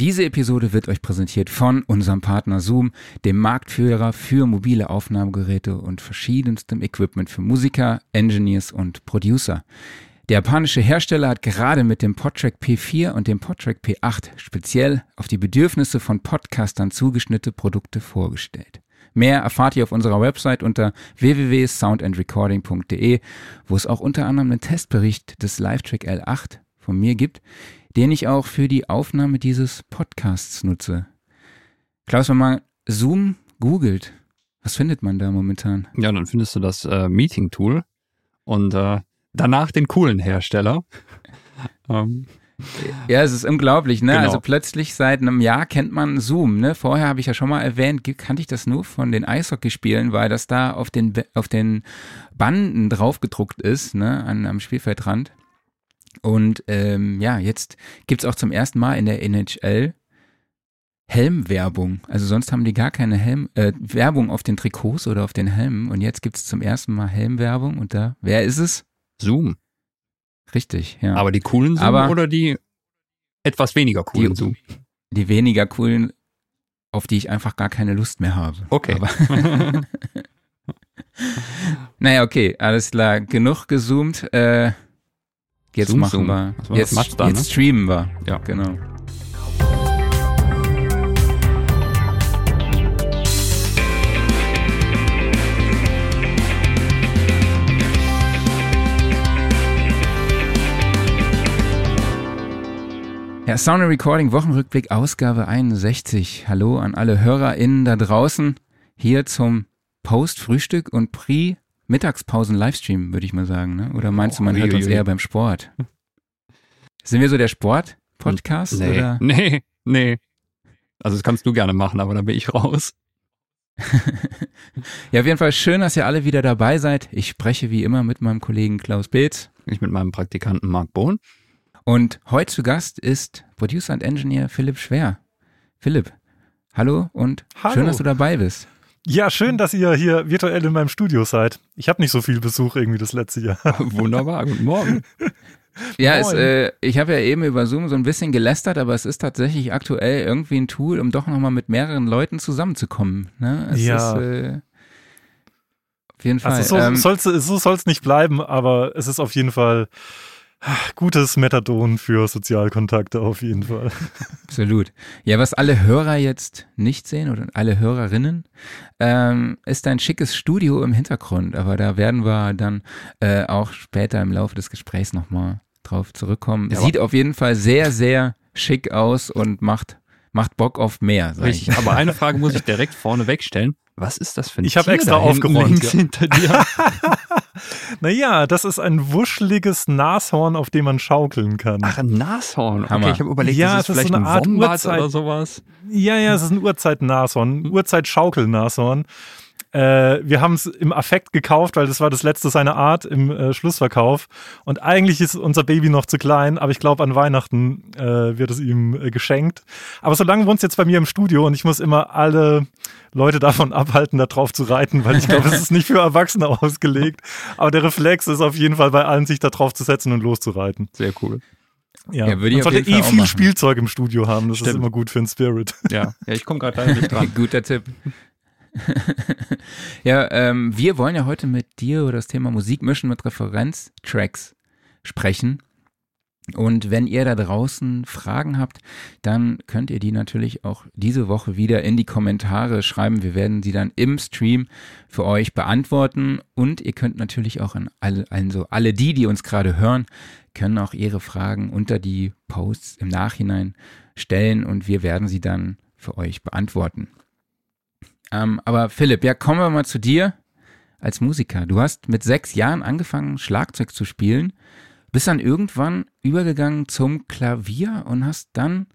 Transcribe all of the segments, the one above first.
Diese Episode wird euch präsentiert von unserem Partner Zoom, dem Marktführer für mobile Aufnahmegeräte und verschiedenstem Equipment für Musiker, Engineers und Producer. Der japanische Hersteller hat gerade mit dem Podtrack P4 und dem Podtrack P8 speziell auf die Bedürfnisse von Podcastern zugeschnittene Produkte vorgestellt. Mehr erfahrt ihr auf unserer Website unter www.soundandrecording.de, wo es auch unter anderem einen Testbericht des Livetrack L8 von mir gibt, den ich auch für die Aufnahme dieses Podcasts nutze. Klaus, wenn man Zoom googelt, was findet man da momentan? Ja, dann findest du das äh, Meeting-Tool und äh, danach den coolen Hersteller. ähm. Ja, es ist unglaublich, ne? Genau. Also plötzlich seit einem Jahr kennt man Zoom, ne? Vorher habe ich ja schon mal erwähnt, kannte ich das nur von den Eishockeyspielen, weil das da auf den auf den Banden draufgedruckt ist, ne, an, am Spielfeldrand. Und ähm, ja, jetzt gibt's auch zum ersten Mal in der NHL Helmwerbung. Also sonst haben die gar keine Helm äh, Werbung auf den Trikots oder auf den Helmen und jetzt gibt's zum ersten Mal Helmwerbung und da wer ist es? Zoom. Richtig, ja. Aber die coolen Zoom Aber oder die etwas weniger coolen die, Zoom? Die weniger coolen, auf die ich einfach gar keine Lust mehr habe. Okay. Aber naja, okay, alles klar. Genug gezoomt. Äh, jetzt Zoom, machen Zoom. wir. Jetzt, jetzt ne? streamen wir. Ja. Genau. Ja, Sound and Recording Wochenrückblick Ausgabe 61. Hallo an alle HörerInnen da draußen. Hier zum Post-Frühstück und Pre-Mittagspausen-Livestream, würde ich mal sagen. Ne? Oder meinst du, man oh, hört uns eher beim Sport? Sind wir so der Sport-Podcast? Nee, oder? nee, nee. Also das kannst du gerne machen, aber dann bin ich raus. ja, auf jeden Fall schön, dass ihr alle wieder dabei seid. Ich spreche wie immer mit meinem Kollegen Klaus Beetz. Ich mit meinem Praktikanten Marc Bohn. Und heute zu Gast ist Producer und Engineer Philipp Schwer. Philipp, hallo und hallo. schön, dass du dabei bist. Ja, schön, dass ihr hier virtuell in meinem Studio seid. Ich habe nicht so viel Besuch irgendwie das letzte Jahr. Wunderbar, guten Morgen. Ja, es, äh, ich habe ja eben über Zoom so ein bisschen gelästert, aber es ist tatsächlich aktuell irgendwie ein Tool, um doch nochmal mit mehreren Leuten zusammenzukommen. Ne? Es ja. Ist, äh, auf jeden Fall. Also so ähm, soll es so nicht bleiben, aber es ist auf jeden Fall Gutes Methadon für Sozialkontakte auf jeden Fall. Absolut. Ja, was alle Hörer jetzt nicht sehen oder alle Hörerinnen, ähm, ist ein schickes Studio im Hintergrund. Aber da werden wir dann äh, auch später im Laufe des Gesprächs nochmal drauf zurückkommen. Ja, Sieht auf jeden Fall sehr, sehr schick aus und macht, macht Bock auf mehr. Richtig. Aber eine Frage muss ich direkt vorne wegstellen. Was ist das für ein Ich habe extra aufgeräumt. Ja. Hinter dir. naja, das ist ein wuscheliges Nashorn, auf dem man schaukeln kann. Ach, ein Nashorn. Okay, ich habe überlegt, ja, das ist vielleicht so eine ein Art Wombat Uhrzeit oder sowas. Ja, ja, es ist ein Urzeit-Nashorn, ein Urzeit-Schaukel-Nashorn. Äh, wir haben es im Affekt gekauft, weil das war das letzte seiner Art im äh, Schlussverkauf. Und eigentlich ist unser Baby noch zu klein, aber ich glaube, an Weihnachten äh, wird es ihm äh, geschenkt. Aber solange wohnt es jetzt bei mir im Studio und ich muss immer alle Leute davon abhalten, da drauf zu reiten, weil ich glaube, es ist nicht für Erwachsene ausgelegt. Aber der Reflex ist auf jeden Fall bei allen, sich da drauf zu setzen und loszureiten. Sehr cool. Ja, ja würde ich man sollte eh viel Spielzeug im Studio haben. Das Stimmt. ist immer gut für den Spirit. Ja, ja ich komme gerade nicht dran. Guter Tipp. ja, ähm, wir wollen ja heute mit dir über das Thema Musik mischen mit Referenztracks sprechen. Und wenn ihr da draußen Fragen habt, dann könnt ihr die natürlich auch diese Woche wieder in die Kommentare schreiben. Wir werden sie dann im Stream für euch beantworten. Und ihr könnt natürlich auch an alle, also alle die, die uns gerade hören, können auch ihre Fragen unter die Posts im Nachhinein stellen und wir werden sie dann für euch beantworten. Ähm, aber Philipp, ja, kommen wir mal zu dir als Musiker. Du hast mit sechs Jahren angefangen, Schlagzeug zu spielen, bist dann irgendwann übergegangen zum Klavier und hast dann,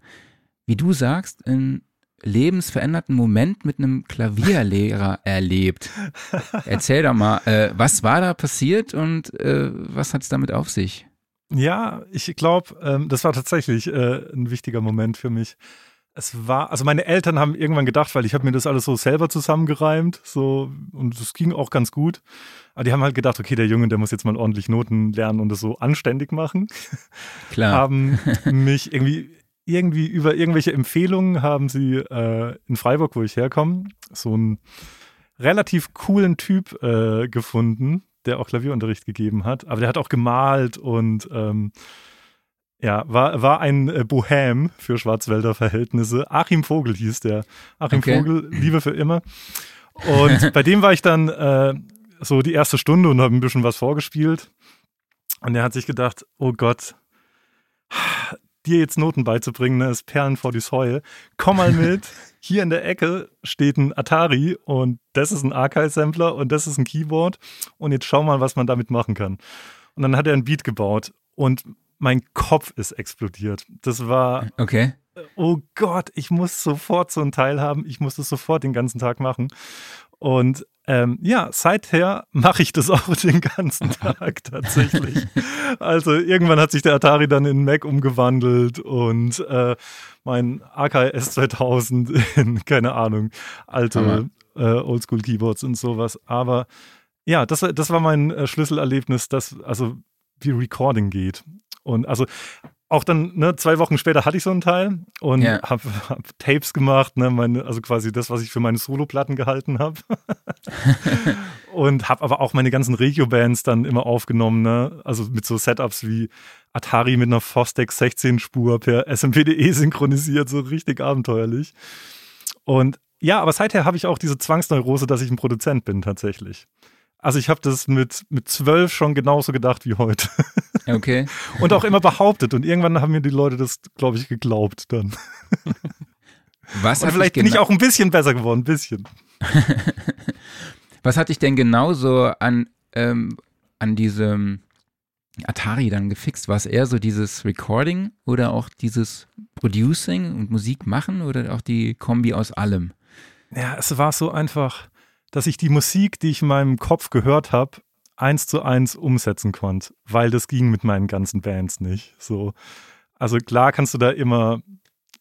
wie du sagst, einen lebensveränderten Moment mit einem Klavierlehrer erlebt. Erzähl doch mal, äh, was war da passiert und äh, was hat es damit auf sich? Ja, ich glaube, ähm, das war tatsächlich äh, ein wichtiger Moment für mich es war, also meine Eltern haben irgendwann gedacht, weil ich habe mir das alles so selber zusammengereimt, so und es ging auch ganz gut. Aber die haben halt gedacht, okay, der Junge, der muss jetzt mal ordentlich Noten lernen und das so anständig machen. Klar. haben mich irgendwie irgendwie über irgendwelche Empfehlungen haben sie äh, in Freiburg, wo ich herkomme, so einen relativ coolen Typ äh, gefunden, der auch Klavierunterricht gegeben hat. Aber der hat auch gemalt und ähm, ja, war, war ein äh, Bohem für Schwarzwälder Verhältnisse. Achim Vogel hieß der. Achim okay. Vogel, Liebe für immer. Und bei dem war ich dann äh, so die erste Stunde und habe ein bisschen was vorgespielt. Und er hat sich gedacht, oh Gott, dir jetzt Noten beizubringen, ne, ist Perlen vor die Säule. Komm mal mit. Hier in der Ecke steht ein Atari und das ist ein Archive-Sampler und das ist ein Keyboard. Und jetzt schau mal, was man damit machen kann. Und dann hat er ein Beat gebaut und mein Kopf ist explodiert. Das war. Okay. Oh Gott, ich muss sofort so ein Teil haben. Ich muss das sofort den ganzen Tag machen. Und ähm, ja, seither mache ich das auch den ganzen Tag tatsächlich. also irgendwann hat sich der Atari dann in Mac umgewandelt und äh, mein AKS 2000 in, keine Ahnung, alte äh, Oldschool Keyboards und sowas. Aber ja, das, das war mein äh, Schlüsselerlebnis, dass also wie Recording geht. Und also auch dann, ne, zwei Wochen später hatte ich so einen Teil und ja. habe hab Tapes gemacht, ne, meine, also quasi das, was ich für meine Soloplatten gehalten habe. und habe aber auch meine ganzen Regio-Bands dann immer aufgenommen, ne, also mit so Setups wie Atari mit einer Fostex 16-Spur per SMPDE synchronisiert, so richtig abenteuerlich. Und ja, aber seither habe ich auch diese Zwangsneurose, dass ich ein Produzent bin tatsächlich. Also ich habe das mit, mit zwölf schon genauso gedacht wie heute. Okay. und auch immer behauptet. Und irgendwann haben mir die Leute das, glaube ich, geglaubt dann. Was und vielleicht bin ich auch ein bisschen besser geworden, ein bisschen. Was hat dich denn genauso an, ähm, an diesem Atari dann gefixt? War es eher so dieses Recording oder auch dieses Producing und Musik machen oder auch die Kombi aus allem? Ja, es war so einfach dass ich die Musik, die ich in meinem Kopf gehört habe, eins zu eins umsetzen konnte, weil das ging mit meinen ganzen Bands nicht. So, also klar kannst du da immer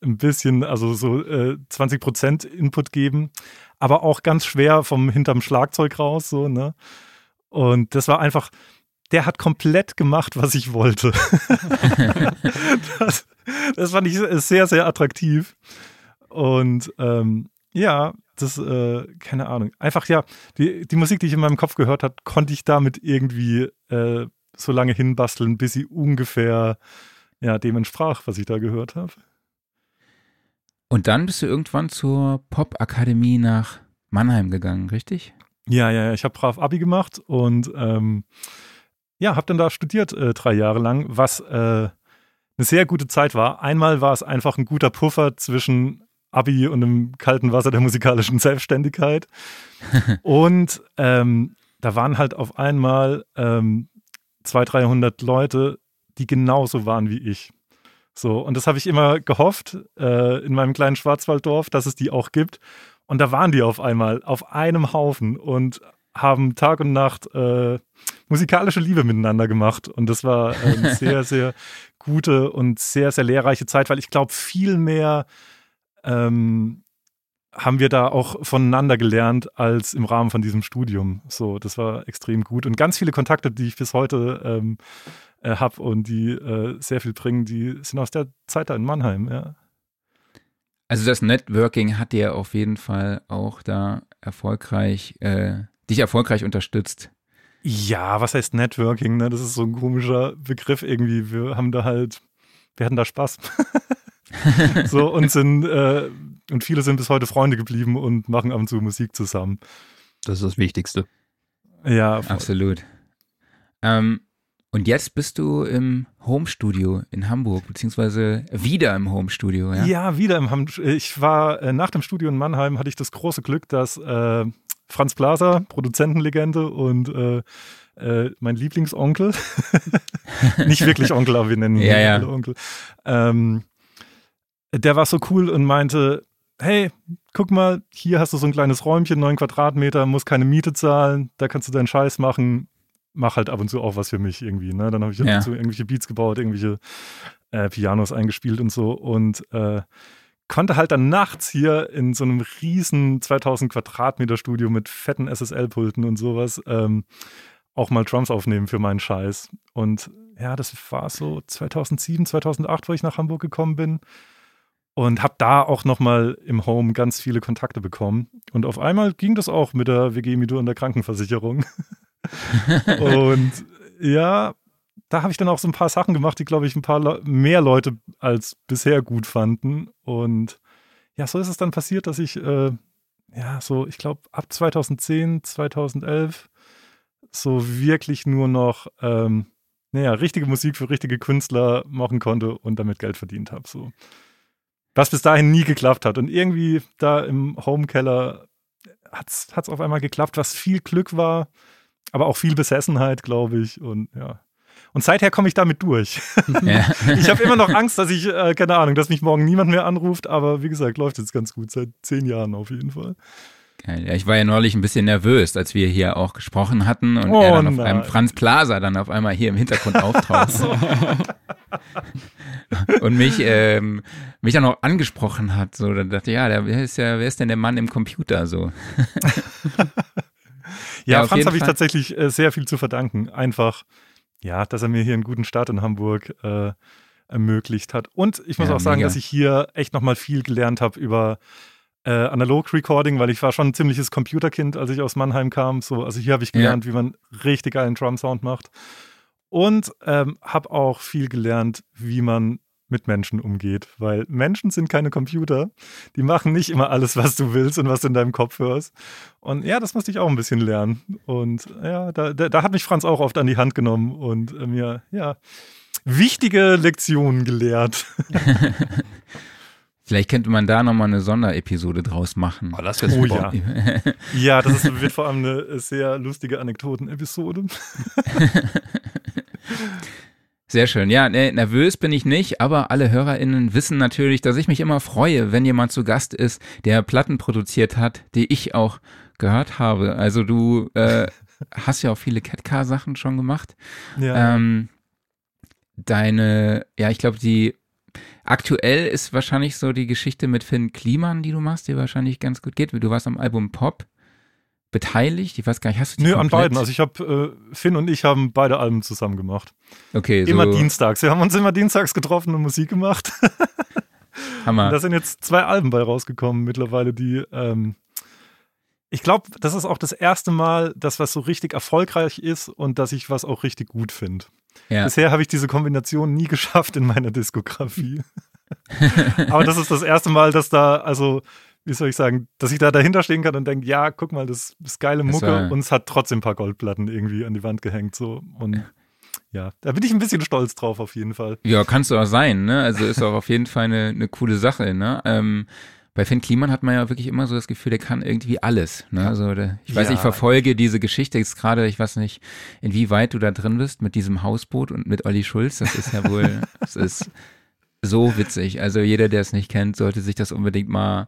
ein bisschen, also so äh, 20 Prozent Input geben, aber auch ganz schwer vom hinterm Schlagzeug raus, so ne. Und das war einfach, der hat komplett gemacht, was ich wollte. das, das fand ich sehr, sehr attraktiv. Und ähm, ja, das, äh, keine Ahnung. Einfach ja, die, die Musik, die ich in meinem Kopf gehört habe, konnte ich damit irgendwie äh, so lange hinbasteln, bis sie ungefähr ja, dem entsprach, was ich da gehört habe. Und dann bist du irgendwann zur Popakademie nach Mannheim gegangen, richtig? Ja, ja, ja. Ich habe brav Abi gemacht und ähm, ja, habe dann da studiert äh, drei Jahre lang, was äh, eine sehr gute Zeit war. Einmal war es einfach ein guter Puffer zwischen Abi und im kalten Wasser der musikalischen Selbstständigkeit. und ähm, da waren halt auf einmal ähm, 200, 300 Leute, die genauso waren wie ich. So, und das habe ich immer gehofft äh, in meinem kleinen Schwarzwalddorf, dass es die auch gibt. Und da waren die auf einmal auf einem Haufen und haben Tag und Nacht äh, musikalische Liebe miteinander gemacht. Und das war eine sehr, sehr gute und sehr, sehr lehrreiche Zeit, weil ich glaube, viel mehr ähm, haben wir da auch voneinander gelernt als im Rahmen von diesem Studium. So, das war extrem gut. Und ganz viele Kontakte, die ich bis heute ähm, äh, habe und die äh, sehr viel bringen, die sind aus der Zeit da in Mannheim, ja. Also das Networking hat dir auf jeden Fall auch da erfolgreich, äh, dich erfolgreich unterstützt. Ja, was heißt Networking? Ne? Das ist so ein komischer Begriff irgendwie. Wir haben da halt, wir hatten da Spaß. so und sind äh, und viele sind bis heute Freunde geblieben und machen ab und zu Musik zusammen. Das ist das Wichtigste. Ja, voll. absolut. Ähm, und jetzt bist du im Homestudio in Hamburg, beziehungsweise wieder im Homestudio, ja? Ja, wieder im Homestudio. Ich war äh, nach dem Studio in Mannheim, hatte ich das große Glück, dass äh, Franz Blaser, Produzentenlegende und äh, äh mein Lieblingsonkel, nicht wirklich Onkel, aber wir nennen ihn ja, ja. Onkel, ähm, der war so cool und meinte, hey, guck mal, hier hast du so ein kleines Räumchen, neun Quadratmeter, musst keine Miete zahlen, da kannst du deinen Scheiß machen, mach halt ab und zu auch was für mich irgendwie. Ne? Dann habe ich ja. so irgendwelche Beats gebaut, irgendwelche äh, Pianos eingespielt und so und äh, konnte halt dann nachts hier in so einem riesen 2000 Quadratmeter Studio mit fetten SSL-Pulten und sowas ähm, auch mal Drums aufnehmen für meinen Scheiß. Und ja, das war so 2007, 2008, wo ich nach Hamburg gekommen bin. Und habe da auch nochmal im Home ganz viele Kontakte bekommen. Und auf einmal ging das auch mit der WG-Miete und der Krankenversicherung. und ja, da habe ich dann auch so ein paar Sachen gemacht, die, glaube ich, ein paar Le mehr Leute als bisher gut fanden. Und ja, so ist es dann passiert, dass ich, äh, ja, so, ich glaube, ab 2010, 2011 so wirklich nur noch, ähm, naja, richtige Musik für richtige Künstler machen konnte und damit Geld verdient habe. So. Was bis dahin nie geklappt hat. Und irgendwie da im Homekeller hat es auf einmal geklappt, was viel Glück war, aber auch viel Besessenheit, glaube ich. Und ja. Und seither komme ich damit durch. Ja. ich habe immer noch Angst, dass ich, äh, keine Ahnung, dass mich morgen niemand mehr anruft, aber wie gesagt, läuft jetzt ganz gut, seit zehn Jahren auf jeden Fall. Geil. Ja, ich war ja neulich ein bisschen nervös, als wir hier auch gesprochen hatten und oh, er dann auf nein. einem Franz Plaza dann auf einmal hier im Hintergrund auftaucht. und mich, ähm, mich dann auch angesprochen hat. So, dann dachte ich, ja, der, wer ist ja, wer ist denn der Mann im Computer so? ja, ja Franz habe ich tatsächlich äh, sehr viel zu verdanken. Einfach, ja, dass er mir hier einen guten Start in Hamburg äh, ermöglicht hat. Und ich muss ja, auch sagen, mega. dass ich hier echt nochmal viel gelernt habe über äh, Analog-Recording, weil ich war schon ein ziemliches Computerkind, als ich aus Mannheim kam. So, also hier habe ich gelernt, ja. wie man richtig geilen Drum-Sound macht. Und ähm, habe auch viel gelernt, wie man mit Menschen umgeht, weil Menschen sind keine Computer. Die machen nicht immer alles, was du willst und was du in deinem Kopf hörst. Und ja, das musste ich auch ein bisschen lernen. Und ja, da, da, da hat mich Franz auch oft an die Hand genommen und äh, mir, ja, wichtige Lektionen gelehrt. Vielleicht könnte man da nochmal eine Sonderepisode draus machen. Oh, das super. Oh, ja. ja, das ist, wird vor allem eine sehr lustige Anekdoten-Episode. Sehr schön. Ja, nee, nervös bin ich nicht, aber alle HörerInnen wissen natürlich, dass ich mich immer freue, wenn jemand zu Gast ist, der Platten produziert hat, die ich auch gehört habe. Also du äh, hast ja auch viele Catcar-Sachen schon gemacht. Ja. Ähm, deine, ja, ich glaube, die Aktuell ist wahrscheinlich so die Geschichte mit Finn Kliman, die du machst, die wahrscheinlich ganz gut geht. Du warst am Album Pop beteiligt. Ich weiß gar nicht, hast du die Nö, komplett? an beiden. Also ich habe, äh, Finn und ich haben beide Alben zusammen gemacht. Okay. So immer dienstags. Wir haben uns immer dienstags getroffen und Musik gemacht. Hammer. Und da sind jetzt zwei Alben bei rausgekommen mittlerweile, die ähm, ich glaube, das ist auch das erste Mal, dass was so richtig erfolgreich ist und dass ich was auch richtig gut finde. Ja. Bisher habe ich diese Kombination nie geschafft in meiner Diskografie. Aber das ist das erste Mal, dass da, also, wie soll ich sagen, dass ich da dahinter stehen kann und denke, ja, guck mal, das ist geile Mucke war, und es hat trotzdem ein paar Goldplatten irgendwie an die Wand gehängt. So. Und ja, da bin ich ein bisschen stolz drauf, auf jeden Fall. Ja, kannst du auch sein, ne? Also ist auch auf jeden Fall eine, eine coole Sache, ne? Ähm, bei Finn Kliman hat man ja wirklich immer so das Gefühl, der kann irgendwie alles. Ne? Also der, ich weiß, ja. ich verfolge diese Geschichte jetzt gerade, ich weiß nicht, inwieweit du da drin bist mit diesem Hausboot und mit Olli Schulz. Das ist ja wohl, das ist so witzig. Also jeder, der es nicht kennt, sollte sich das unbedingt mal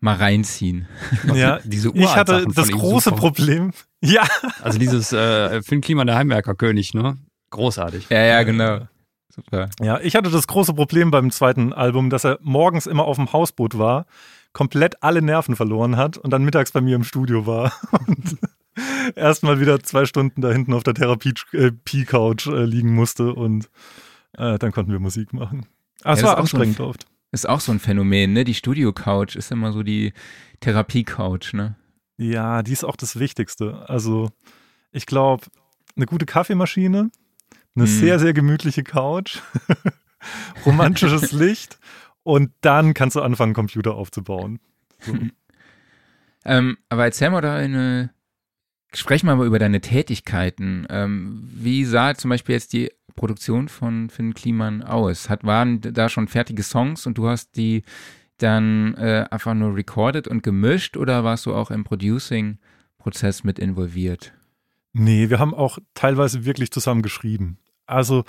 mal reinziehen. Ja, diese Ich hatte das große super. Problem. Ja. Also dieses äh, Finn Kliman, der Heimwerkerkönig, ne? Großartig. Ja, ja, genau. Super. Ja, ich hatte das große Problem beim zweiten Album, dass er morgens immer auf dem Hausboot war, komplett alle Nerven verloren hat und dann mittags bei mir im Studio war. Und erstmal wieder zwei Stunden da hinten auf der Therapie-Couch äh, liegen musste und äh, dann konnten wir Musik machen. Aber ja, es war anstrengend so oft. Ist auch so ein Phänomen, ne? Die Studio-Couch ist immer so die Therapie-Couch, ne? Ja, die ist auch das Wichtigste. Also, ich glaube, eine gute Kaffeemaschine, eine hm. sehr, sehr gemütliche Couch, romantisches Licht und dann kannst du anfangen, Computer aufzubauen. So. ähm, aber erzähl mal da eine, sprechen wir mal über deine Tätigkeiten. Ähm, wie sah zum Beispiel jetzt die Produktion von Finn Kliman aus? Hat, waren da schon fertige Songs und du hast die dann äh, einfach nur recorded und gemischt oder warst du auch im Producing-Prozess mit involviert? Nee, wir haben auch teilweise wirklich zusammen geschrieben. Also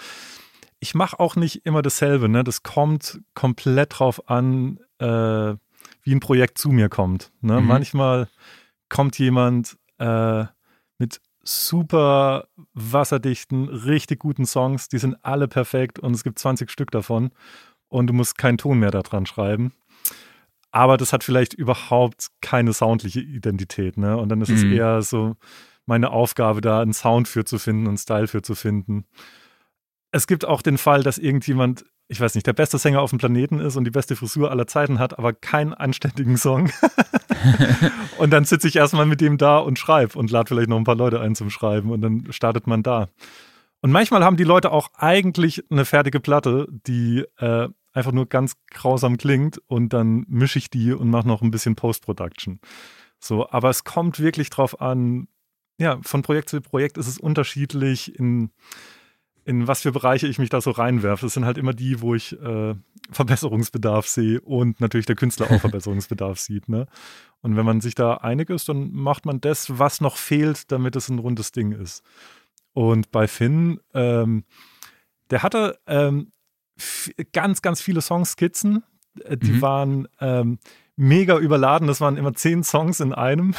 ich mache auch nicht immer dasselbe. Ne? Das kommt komplett drauf an, äh, wie ein Projekt zu mir kommt. Ne? Mhm. Manchmal kommt jemand äh, mit super wasserdichten, richtig guten Songs. Die sind alle perfekt und es gibt 20 Stück davon und du musst keinen Ton mehr daran schreiben. Aber das hat vielleicht überhaupt keine soundliche Identität. Ne? Und dann ist mhm. es eher so meine Aufgabe, da einen Sound für zu finden, einen Style für zu finden es gibt auch den Fall, dass irgendjemand ich weiß nicht, der beste Sänger auf dem Planeten ist und die beste Frisur aller Zeiten hat, aber keinen anständigen Song. und dann sitze ich erstmal mit dem da und schreibe und lade vielleicht noch ein paar Leute ein zum Schreiben und dann startet man da. Und manchmal haben die Leute auch eigentlich eine fertige Platte, die äh, einfach nur ganz grausam klingt und dann mische ich die und mache noch ein bisschen Post-Production. So, aber es kommt wirklich drauf an, ja, von Projekt zu Projekt ist es unterschiedlich in in was für Bereiche ich mich da so reinwerfe. Das sind halt immer die, wo ich äh, Verbesserungsbedarf sehe und natürlich der Künstler auch Verbesserungsbedarf sieht. Ne? Und wenn man sich da einig ist, dann macht man das, was noch fehlt, damit es ein rundes Ding ist. Und bei Finn, ähm, der hatte ähm, ganz, ganz viele Songskizzen. Äh, die mhm. waren ähm, mega überladen. Das waren immer zehn Songs in einem.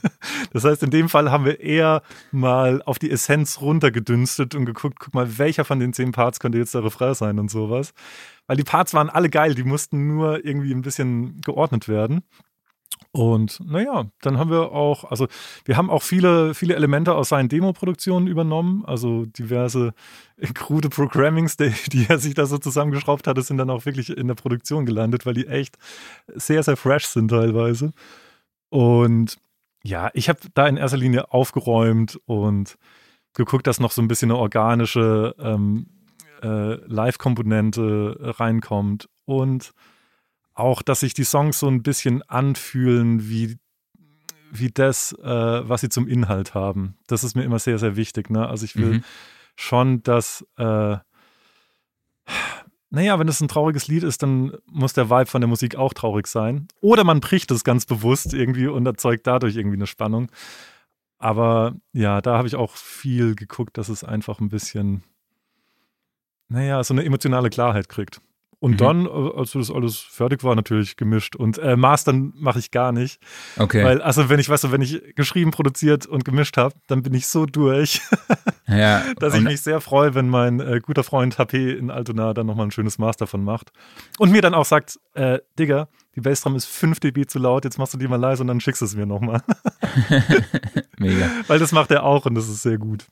das heißt, in dem Fall haben wir eher mal auf die Essenz runtergedünstet und geguckt, guck mal, welcher von den zehn Parts könnte jetzt der Refrain sein und sowas. Weil die Parts waren alle geil, die mussten nur irgendwie ein bisschen geordnet werden. Und naja, dann haben wir auch, also wir haben auch viele, viele Elemente aus seinen Demo-Produktionen übernommen. Also diverse krude Programmings, die, die, er sich da so zusammengeschraubt hatte, sind dann auch wirklich in der Produktion gelandet, weil die echt sehr, sehr fresh sind teilweise. Und ja, ich habe da in erster Linie aufgeräumt und geguckt, dass noch so ein bisschen eine organische ähm, äh, Live-Komponente reinkommt. Und auch, dass sich die Songs so ein bisschen anfühlen wie, wie das, äh, was sie zum Inhalt haben. Das ist mir immer sehr, sehr wichtig. Ne? Also ich will mhm. schon, dass, äh, naja, wenn es ein trauriges Lied ist, dann muss der Vibe von der Musik auch traurig sein. Oder man bricht es ganz bewusst irgendwie und erzeugt dadurch irgendwie eine Spannung. Aber ja, da habe ich auch viel geguckt, dass es einfach ein bisschen, naja, so eine emotionale Klarheit kriegt. Und mhm. dann, äh, als das alles fertig war, natürlich gemischt. Und äh, Mastern mache ich gar nicht. Okay. Weil, also wenn ich, weißt du, wenn ich geschrieben, produziert und gemischt habe, dann bin ich so durch, ja, dass ich mich sehr freue, wenn mein äh, guter Freund HP in Altona dann nochmal ein schönes Master von macht. Und mir dann auch sagt, äh, Digga, die Bassdrum ist 5 dB zu laut, jetzt machst du die mal leise und dann schickst du es mir nochmal. Mega. Weil das macht er auch und das ist sehr gut.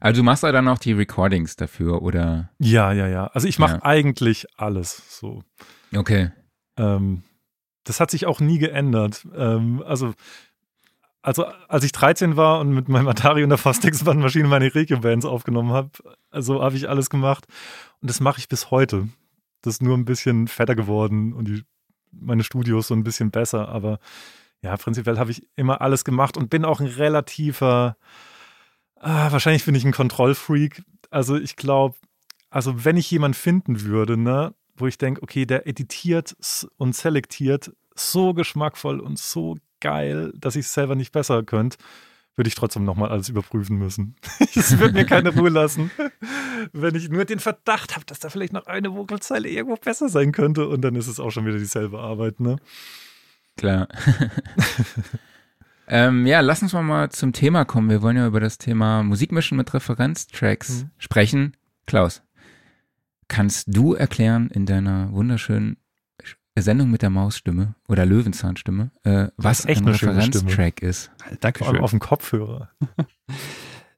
Also du machst ja dann auch die Recordings dafür, oder? Ja, ja, ja. Also ich mache ja. eigentlich alles so. Okay. Ähm, das hat sich auch nie geändert. Ähm, also, also als ich 13 war und mit meinem Atari und der Fastex-Bandmaschine meine Regio-Bands aufgenommen habe, also habe ich alles gemacht. Und das mache ich bis heute. Das ist nur ein bisschen fetter geworden und die, meine Studios so ein bisschen besser. Aber ja, prinzipiell habe ich immer alles gemacht und bin auch ein relativer Ah, wahrscheinlich bin ich ein Kontrollfreak. Also ich glaube, also wenn ich jemanden finden würde, ne, wo ich denke, okay, der editiert und selektiert so geschmackvoll und so geil, dass ich es selber nicht besser könnte, würde ich trotzdem nochmal alles überprüfen müssen. Es würde mir keine Ruhe lassen, wenn ich nur den Verdacht habe, dass da vielleicht noch eine Vokalzeile irgendwo besser sein könnte und dann ist es auch schon wieder dieselbe Arbeit, ne? Klar. Ähm, ja, lass uns mal, zum Thema kommen. Wir wollen ja über das Thema Musikmischen mit Referenztracks mhm. sprechen. Klaus, kannst du erklären in deiner wunderschönen Sendung mit der Mausstimme oder Löwenzahnstimme, äh, was ein Referenztrack ist? Danke schön. Auf dem Kopfhörer.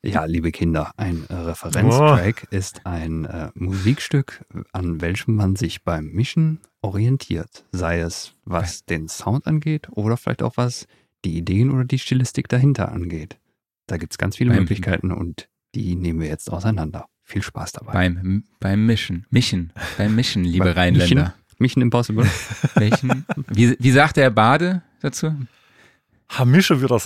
Ja, liebe Kinder, ein äh, Referenztrack oh. ist ein äh, Musikstück, an welchem man sich beim Mischen orientiert. Sei es, was den Sound angeht oder vielleicht auch was die Ideen oder die Stilistik dahinter angeht. Da gibt es ganz viele beim, Möglichkeiten und die nehmen wir jetzt auseinander. Viel Spaß dabei. Beim, beim Mischen, Mischen, beim Mischen, liebe Rheinländer. Mission, Mission Impossible. Mischen. Wie, wie sagt der Bade dazu? Ha, mische, würde ich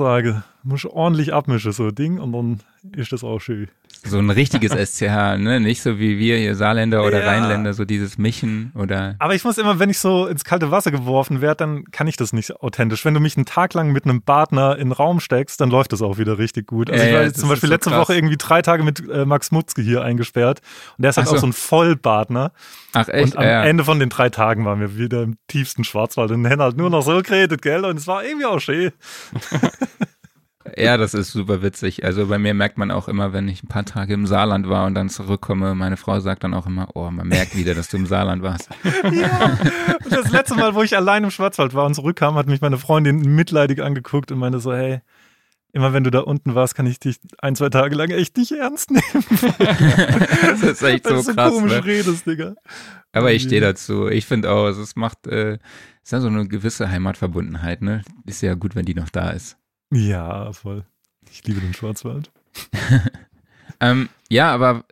Muss ordentlich abmischen, so ein Ding, und dann ist das auch schön. So ein richtiges SCH, ne? Nicht so wie wir hier Saarländer oder ja. Rheinländer, so dieses Mischen oder. Aber ich muss immer, wenn ich so ins kalte Wasser geworfen werde, dann kann ich das nicht authentisch. Wenn du mich einen Tag lang mit einem Partner in den Raum steckst, dann läuft das auch wieder richtig gut. Also ja, ich war ja, zum Beispiel so letzte krass. Woche irgendwie drei Tage mit äh, Max Mutzke hier eingesperrt und der ist halt so. auch so ein Vollpartner. Ach echt? Und am ja. Ende von den drei Tagen waren wir wieder im tiefsten Schwarzwald und haben halt nur noch so geredet, gell? Und es war irgendwie auch schön. Ja, das ist super witzig. Also bei mir merkt man auch immer, wenn ich ein paar Tage im Saarland war und dann zurückkomme, meine Frau sagt dann auch immer, oh, man merkt wieder, dass du im Saarland warst. Ja, und das letzte Mal, wo ich allein im Schwarzwald war und zurückkam, hat mich meine Freundin mitleidig angeguckt und meinte so, hey, immer wenn du da unten warst, kann ich dich ein, zwei Tage lang echt nicht ernst nehmen. das ist echt so, so krass. komisch ne? redest, Digga. Aber ich stehe dazu. Ich finde auch, es macht, äh, es ist ja so eine gewisse Heimatverbundenheit, ne? Ist ja gut, wenn die noch da ist. Ja, voll. Ich liebe den Schwarzwald. ähm, ja, aber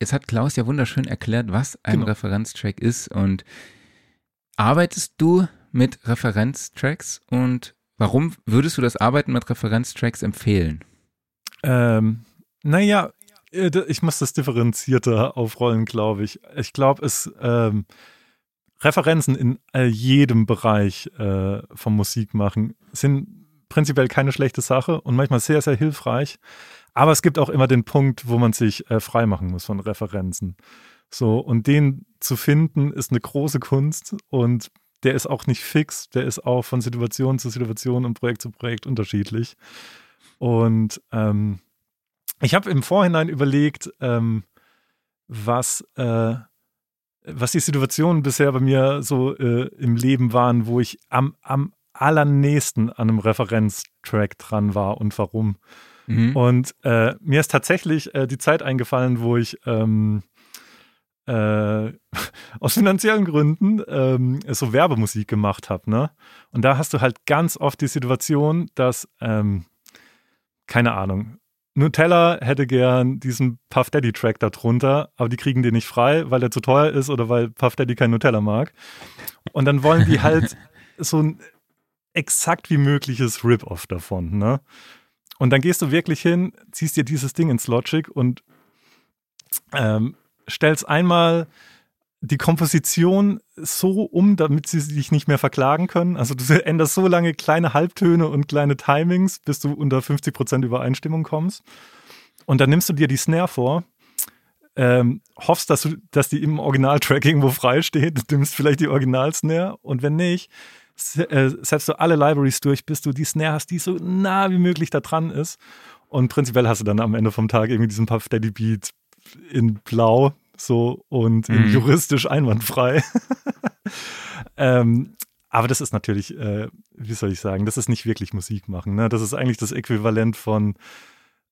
jetzt hat Klaus ja wunderschön erklärt, was ein genau. Referenztrack ist und arbeitest du mit Referenztracks und warum würdest du das Arbeiten mit Referenztracks empfehlen? Ähm, naja, äh, ich muss das differenzierter aufrollen, glaube ich. Ich glaube, es ähm, Referenzen in jedem Bereich äh, vom Musikmachen sind prinzipiell keine schlechte Sache und manchmal sehr, sehr hilfreich. Aber es gibt auch immer den Punkt, wo man sich äh, freimachen muss von Referenzen. So, und den zu finden, ist eine große Kunst und der ist auch nicht fix, der ist auch von Situation zu Situation und Projekt zu Projekt unterschiedlich. Und ähm, ich habe im Vorhinein überlegt, ähm, was, äh, was die Situationen bisher bei mir so äh, im Leben waren, wo ich am, am allernächsten an einem Referenztrack dran war und warum. Mhm. Und äh, mir ist tatsächlich äh, die Zeit eingefallen, wo ich ähm, äh, aus finanziellen Gründen ähm, so Werbemusik gemacht habe. Ne? Und da hast du halt ganz oft die Situation, dass, ähm, keine Ahnung, Nutella hätte gern diesen Puff Daddy Track da drunter, aber die kriegen den nicht frei, weil der zu teuer ist oder weil Puff Daddy kein Nutella mag. Und dann wollen die halt so ein exakt wie mögliches Rip-Off davon, ne? Und dann gehst du wirklich hin, ziehst dir dieses Ding ins Logic und ähm, stellst einmal die Komposition so um, damit sie dich nicht mehr verklagen können. Also du änderst so lange kleine Halbtöne und kleine Timings, bis du unter 50% Übereinstimmung kommst. Und dann nimmst du dir die Snare vor, ähm, hoffst, dass, du, dass die im Originaltrack irgendwo frei steht, nimmst vielleicht die Original-Snare und wenn nicht, setzt du alle Libraries durch, bis du die Snare hast, die so nah wie möglich da dran ist. Und prinzipiell hast du dann am Ende vom Tag irgendwie diesen Puff Daddy Beat in Blau so und mhm. juristisch einwandfrei. ähm, aber das ist natürlich, äh, wie soll ich sagen, das ist nicht wirklich Musik machen. Ne? Das ist eigentlich das Äquivalent von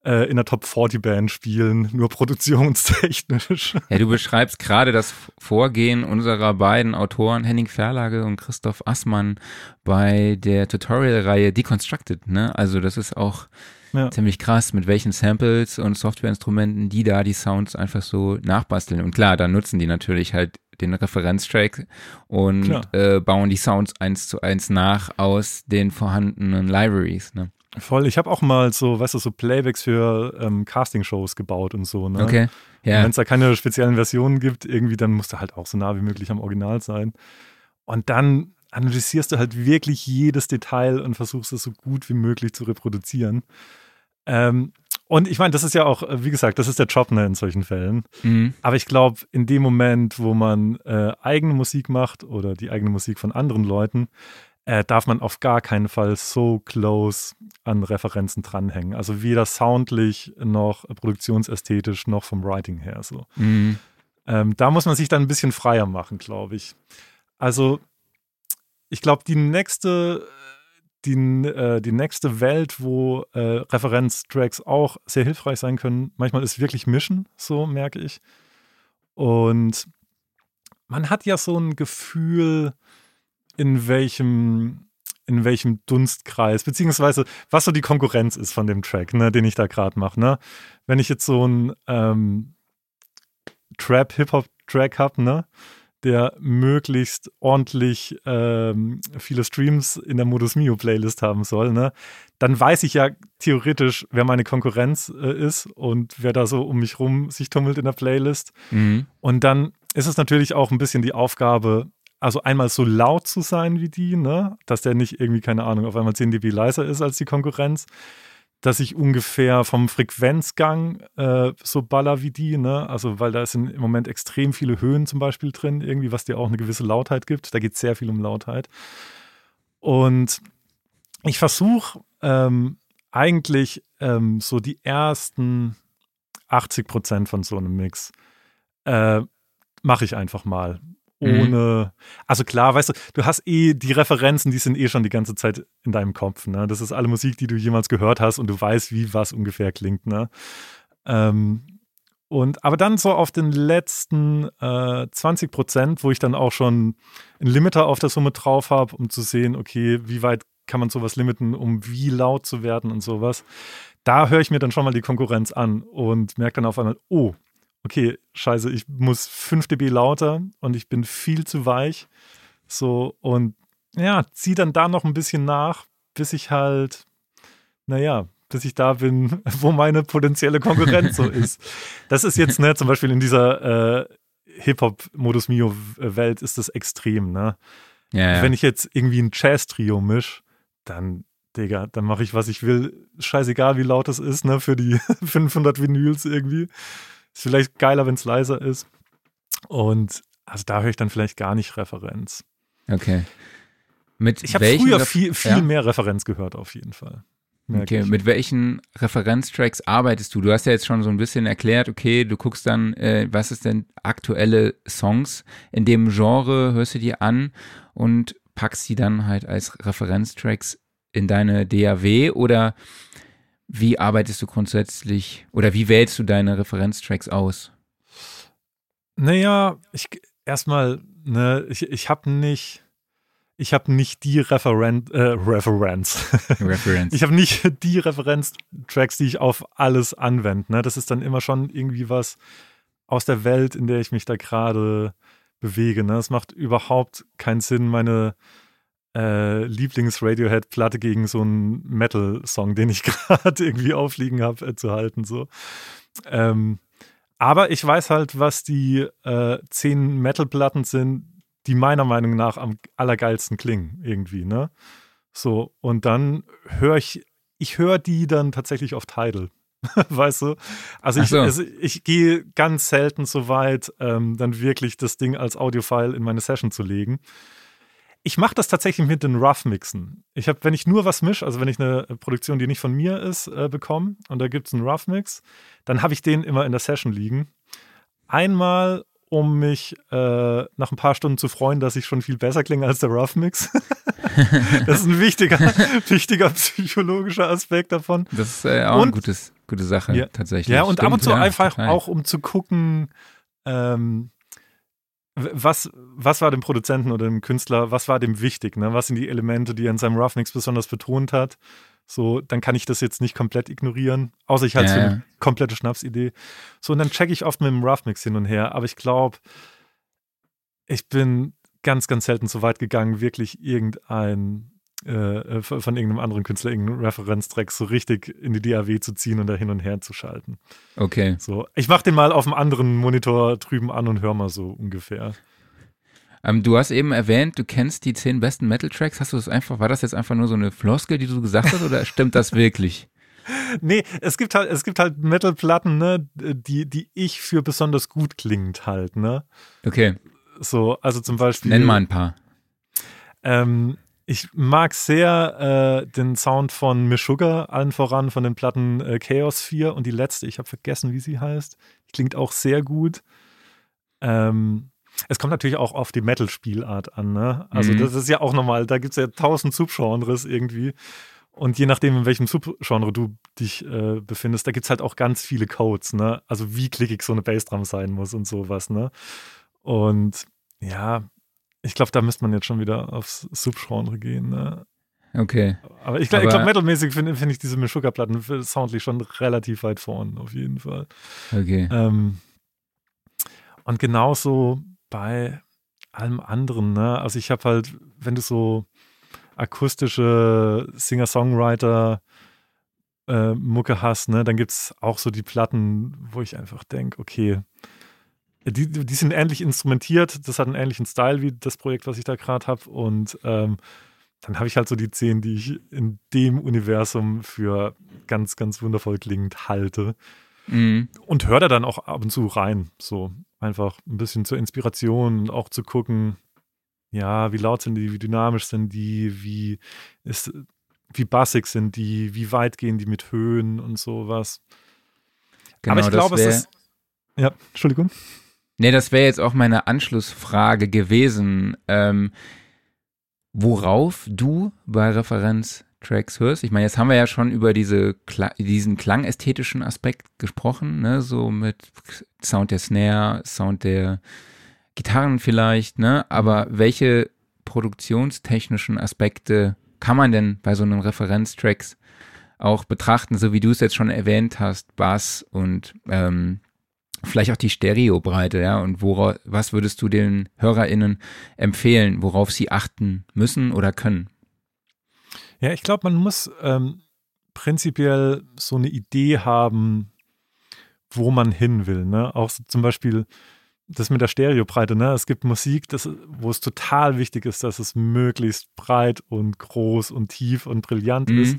äh, in der Top 40 Band spielen, nur produktionstechnisch. Ja, du beschreibst gerade das Vorgehen unserer beiden Autoren, Henning Verlage und Christoph Assmann, bei der Tutorial-Reihe Deconstructed. Ne? Also das ist auch ja. ziemlich krass, mit welchen Samples und Softwareinstrumenten die da die Sounds einfach so nachbasteln. Und klar, dann nutzen die natürlich halt den Referenztrack und äh, bauen die Sounds eins zu eins nach aus den vorhandenen Libraries. Ne? Voll, ich habe auch mal so, weißt du, so Playbacks für ähm, Castingshows gebaut und so. Ne? Okay. Ja. Wenn es da keine speziellen Versionen gibt, irgendwie, dann musst du halt auch so nah wie möglich am Original sein. Und dann analysierst du halt wirklich jedes Detail und versuchst es so gut wie möglich zu reproduzieren. Ähm, und ich meine, das ist ja auch, wie gesagt, das ist der Job ne, in solchen Fällen. Mhm. Aber ich glaube, in dem Moment, wo man äh, eigene Musik macht oder die eigene Musik von anderen Leuten, äh, darf man auf gar keinen Fall so close an Referenzen dranhängen. Also weder soundlich noch produktionsästhetisch noch vom Writing her so. Mhm. Ähm, da muss man sich dann ein bisschen freier machen, glaube ich. Also ich glaube, die nächste die, äh, die nächste Welt, wo äh, Referenztracks auch sehr hilfreich sein können. Manchmal ist wirklich Mischen, so merke ich. Und man hat ja so ein Gefühl, in welchem, in welchem Dunstkreis, beziehungsweise was so die Konkurrenz ist von dem Track, ne, den ich da gerade mache. Ne? Wenn ich jetzt so ein ähm, Trap-Hip-Hop-Track habe, ne? der möglichst ordentlich ähm, viele Streams in der Modus Mio Playlist haben soll, ne, dann weiß ich ja theoretisch, wer meine Konkurrenz äh, ist und wer da so um mich rum sich tummelt in der Playlist. Mhm. Und dann ist es natürlich auch ein bisschen die Aufgabe, also einmal so laut zu sein wie die, ne, dass der nicht irgendwie, keine Ahnung, auf einmal 10 dB leiser ist als die Konkurrenz dass ich ungefähr vom Frequenzgang äh, so baller wie die, ne? Also, weil da sind im Moment extrem viele Höhen zum Beispiel drin, irgendwie, was dir auch eine gewisse Lautheit gibt. Da geht sehr viel um Lautheit. Und ich versuche ähm, eigentlich ähm, so die ersten 80 Prozent von so einem Mix äh, mache ich einfach mal ohne, mhm. also klar, weißt du, du hast eh die Referenzen, die sind eh schon die ganze Zeit in deinem Kopf. Ne? Das ist alle Musik, die du jemals gehört hast und du weißt, wie was ungefähr klingt. Ne? Ähm, und aber dann so auf den letzten äh, 20 Prozent, wo ich dann auch schon einen Limiter auf der Summe drauf habe, um zu sehen, okay, wie weit kann man sowas limiten, um wie laut zu werden und sowas. Da höre ich mir dann schon mal die Konkurrenz an und merke dann auf einmal, oh, okay, scheiße, ich muss 5 dB lauter und ich bin viel zu weich. So, und ja, zieh dann da noch ein bisschen nach, bis ich halt, naja, bis ich da bin, wo meine potenzielle Konkurrenz so ist. Das ist jetzt, ne, zum Beispiel in dieser äh, Hip-Hop-Modus Mio-Welt ist das extrem, ne? Ja, ja. Wenn ich jetzt irgendwie ein Jazz-Trio misch, dann, Digga, dann mache ich, was ich will. Scheißegal, wie laut es ist, ne, für die 500 Vinyls irgendwie. Ist vielleicht geiler, wenn es leiser ist. Und also da höre ich dann vielleicht gar nicht Referenz. Okay. Mit ich habe früher viel, viel ja? mehr Referenz gehört, auf jeden Fall. Okay, ich. mit welchen Referenztracks arbeitest du? Du hast ja jetzt schon so ein bisschen erklärt, okay, du guckst dann, äh, was ist denn aktuelle Songs in dem Genre, hörst du dir an und packst die dann halt als Referenztracks in deine DAW oder wie arbeitest du grundsätzlich oder wie wählst du deine Referenztracks aus? Naja, ich erstmal, ne, ich, ich habe nicht, ich habe nicht die Referen äh, Referenz. Referenz. ich habe nicht die Referenztracks, die ich auf alles anwende. Ne? Das ist dann immer schon irgendwie was aus der Welt, in der ich mich da gerade bewege. Ne? Es macht überhaupt keinen Sinn, meine äh, Lieblings-Radiohead-Platte gegen so einen Metal-Song, den ich gerade irgendwie aufliegen habe, äh, zu halten. So. Ähm, aber ich weiß halt, was die äh, zehn Metal-Platten sind, die meiner Meinung nach am allergeilsten klingen, irgendwie, ne? So, und dann höre ich, ich höre die dann tatsächlich auf Tidal. weißt du? Also ich, so. also ich gehe ganz selten so weit, ähm, dann wirklich das Ding als Audiofile in meine Session zu legen. Ich mache das tatsächlich mit den Rough-Mixen. Ich habe, wenn ich nur was mische, also wenn ich eine Produktion, die nicht von mir ist, äh, bekomme und da gibt es einen Rough-Mix, dann habe ich den immer in der Session liegen. Einmal, um mich äh, nach ein paar Stunden zu freuen, dass ich schon viel besser klinge als der Rough-Mix. das ist ein wichtiger, wichtiger psychologischer Aspekt davon. Das ist äh, auch und, eine gutes, gute Sache, ja, tatsächlich. Ja, und Stimmt, ab und zu ja, einfach total. auch, um zu gucken, ähm, was, was war dem Produzenten oder dem Künstler, was war dem wichtig? Ne? Was sind die Elemente, die er in seinem Rough Mix besonders betont hat? So, dann kann ich das jetzt nicht komplett ignorieren, außer ich halte es ja. für eine komplette Schnapsidee. So, und dann checke ich oft mit dem Rough Mix hin und her, aber ich glaube, ich bin ganz, ganz selten so weit gegangen, wirklich irgendein äh, von irgendeinem anderen Künstler irgendeinen Referenztrack so richtig in die DAW zu ziehen und da hin und her zu schalten. Okay. So, ich mach den mal auf einem anderen Monitor drüben an und hör mal so ungefähr. Ähm, du hast eben erwähnt, du kennst die zehn besten Metal-Tracks. Hast du das einfach, war das jetzt einfach nur so eine Floskel, die du gesagt hast, oder stimmt das wirklich? Nee, es gibt halt, es gibt halt Metal-Platten, ne, die, die ich für besonders gut klingend halt, ne? Okay. So, also zum Beispiel. Nenn mal ein paar. Ähm, ich mag sehr äh, den Sound von Meshuggah, allen voran von den Platten äh, Chaos 4 und die letzte, ich habe vergessen, wie sie heißt. Klingt auch sehr gut. Ähm, es kommt natürlich auch auf die Metal-Spielart an. Ne? Also, mhm. das ist ja auch nochmal, da gibt es ja tausend Subgenres irgendwie. Und je nachdem, in welchem Subgenre du dich äh, befindest, da gibt es halt auch ganz viele Codes. Ne? Also, wie klickig so eine Bassdrum sein muss und sowas. Ne? Und ja, ich glaube, da müsste man jetzt schon wieder aufs Subgenre gehen. Ne? Okay. Aber ich glaube, glaub, metalmäßig finde find ich diese Meshuggah-Platten soundlich schon relativ weit vorn, auf jeden Fall. Okay. Ähm, und genauso bei allem anderen, ne? Also ich habe halt, wenn du so akustische Singer-Songwriter äh, Mucke hast, ne, dann gibt es auch so die Platten, wo ich einfach denke, okay, die, die sind ähnlich instrumentiert, das hat einen ähnlichen Style wie das Projekt, was ich da gerade habe. Und ähm, dann habe ich halt so die zehn, die ich in dem Universum für ganz, ganz wundervoll klingend halte. Mhm. Und höre da dann auch ab und zu rein. So einfach ein bisschen zur Inspiration und auch zu gucken, ja, wie laut sind die, wie dynamisch sind die, wie ist, wie bassig sind die, wie weit gehen die mit Höhen und sowas. Genau, Aber ich glaube, es ist. Ja, Entschuldigung. Nee, das wäre jetzt auch meine Anschlussfrage gewesen. Ähm, worauf du bei Referenztracks hörst? Ich meine, jetzt haben wir ja schon über diese, diesen klangästhetischen Aspekt gesprochen, ne? so mit Sound der Snare, Sound der Gitarren vielleicht, ne? Aber welche produktionstechnischen Aspekte kann man denn bei so einem Referenztracks auch betrachten, so wie du es jetzt schon erwähnt hast, Bass und ähm, vielleicht auch die Stereobreite, ja, und worauf, was würdest du den HörerInnen empfehlen, worauf sie achten müssen oder können? Ja, ich glaube, man muss ähm, prinzipiell so eine Idee haben, wo man hin will. Ne? Auch so zum Beispiel das mit der Stereobreite. Ne? Es gibt Musik, das, wo es total wichtig ist, dass es möglichst breit und groß und tief und brillant mhm. ist.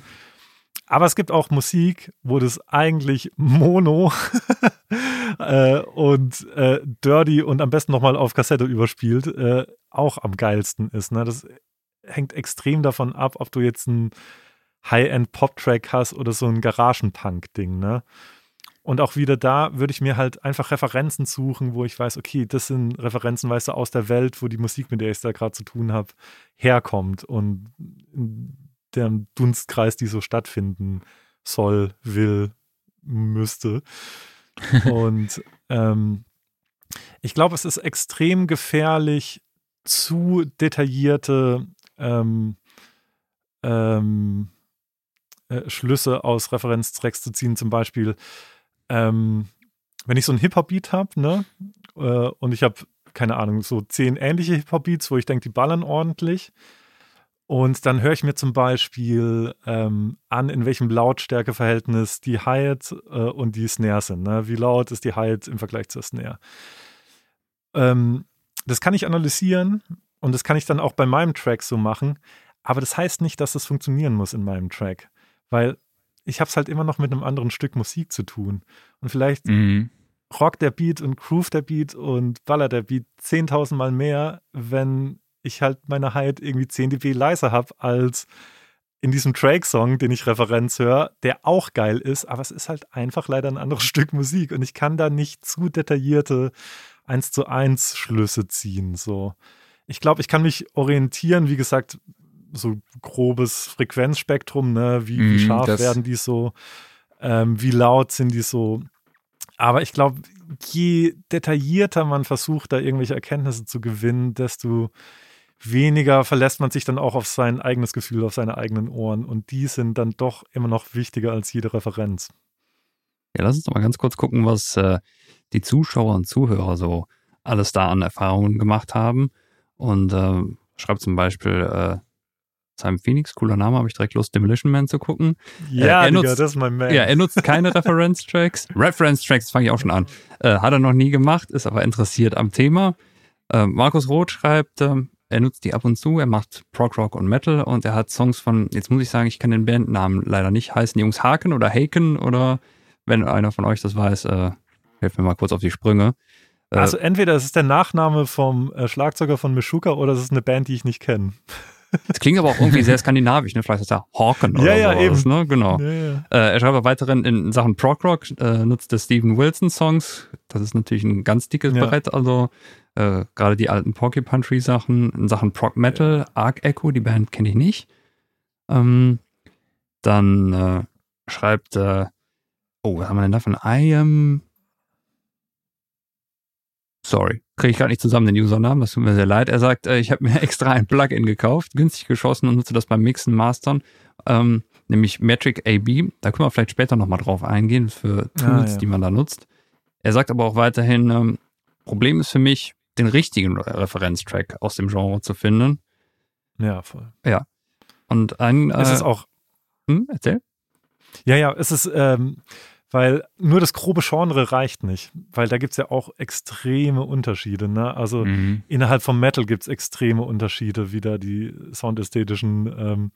Aber es gibt auch Musik, wo das eigentlich mono äh, und äh, dirty und am besten nochmal auf Kassette überspielt, äh, auch am geilsten ist. Ne? Das hängt extrem davon ab, ob du jetzt einen High-End-Pop-Track hast oder so ein Garagenpunk-Ding. Ne? Und auch wieder da würde ich mir halt einfach Referenzen suchen, wo ich weiß, okay, das sind Referenzen, weißt du, aus der Welt, wo die Musik, mit der ich da gerade zu tun habe, herkommt und deren Dunstkreis, die so stattfinden soll, will, müsste. Und ähm, ich glaube, es ist extrem gefährlich, zu detaillierte ähm, ähm, äh, Schlüsse aus Referenztracks zu ziehen. Zum Beispiel, ähm, wenn ich so einen Hip-Hop-Beat habe, ne, äh, und ich habe, keine Ahnung, so zehn ähnliche Hip-Hop-Beats, wo ich denke, die ballern ordentlich, und dann höre ich mir zum Beispiel ähm, an, in welchem Lautstärkeverhältnis die Hi-Hat äh, und die Snare sind. Ne? Wie laut ist die Hi-Hat im Vergleich zur Snare? Ähm, das kann ich analysieren und das kann ich dann auch bei meinem Track so machen. Aber das heißt nicht, dass das funktionieren muss in meinem Track, weil ich habe es halt immer noch mit einem anderen Stück Musik zu tun. Und vielleicht mhm. rockt der Beat und groove der Beat und ballert der Beat 10.000 Mal mehr, wenn ich halt meine Height irgendwie 10 dB leiser habe als in diesem Drake-Song, den ich Referenz höre, der auch geil ist, aber es ist halt einfach leider ein anderes Stück Musik und ich kann da nicht zu detaillierte 1 zu 1 Schlüsse ziehen. So. Ich glaube, ich kann mich orientieren, wie gesagt, so grobes Frequenzspektrum, ne? wie, wie mm, scharf werden die so, ähm, wie laut sind die so. Aber ich glaube, je detaillierter man versucht, da irgendwelche Erkenntnisse zu gewinnen, desto weniger verlässt man sich dann auch auf sein eigenes Gefühl, auf seine eigenen Ohren. Und die sind dann doch immer noch wichtiger als jede Referenz. Ja, lass uns doch mal ganz kurz gucken, was äh, die Zuschauer und Zuhörer so alles da an Erfahrungen gemacht haben. Und äh, schreibt zum Beispiel äh, Simon Phoenix, cooler Name, habe ich direkt Lust, Demolition Man zu gucken. Ja, äh, Digga, nutzt, das ist mein Man. Ja, er nutzt keine Reference-Tracks. Reference-Tracks fange ich auch schon an. Äh, hat er noch nie gemacht, ist aber interessiert am Thema. Äh, Markus Roth schreibt, ähm, er nutzt die ab und zu, er macht Prog Rock und Metal und er hat Songs von, jetzt muss ich sagen, ich kann den Bandnamen leider nicht, heißen die Jungs Haken oder Haken oder wenn einer von euch das weiß, äh, helft mir mal kurz auf die Sprünge. Äh, also entweder es ist der Nachname vom äh, Schlagzeuger von Meshuka oder es ist eine Band, die ich nicht kenne. Das klingt aber auch irgendwie sehr skandinavisch, ne? Vielleicht ist er Hawken oder ja, ja, sowas, eben. ne? Genau. Ja, ja. Äh, er schreibt aber weiterhin in Sachen Prog Rock, äh, nutzt er Steven Wilson Songs. Das ist natürlich ein ganz dickes ja. Brett, also äh, gerade die alten Porcupine Tree Sachen, in Sachen Prog Metal, Arc Echo, die Band kenne ich nicht. Ähm, dann äh, schreibt, äh, oh, was haben wir denn da von I am Sorry, kriege ich gerade nicht zusammen den Usernamen, das tut mir sehr leid. Er sagt, äh, ich habe mir extra ein Plugin gekauft, günstig geschossen und nutze das beim Mixen, Mastern, ähm, nämlich Metric AB. Da können wir vielleicht später nochmal drauf eingehen für ah, Tools, ah, ja. die man da nutzt. Er sagt aber auch weiterhin, ähm, Problem ist für mich, den richtigen Referenztrack aus dem Genre zu finden. Ja, voll. Ja. Und ein. Äh, es ist auch. Hm, erzähl. Ja, ja, es ist, ähm, weil nur das grobe Genre reicht nicht, weil da gibt es ja auch extreme Unterschiede. Ne? Also mhm. innerhalb vom Metal gibt es extreme Unterschiede, wie da die soundästhetischen ähm,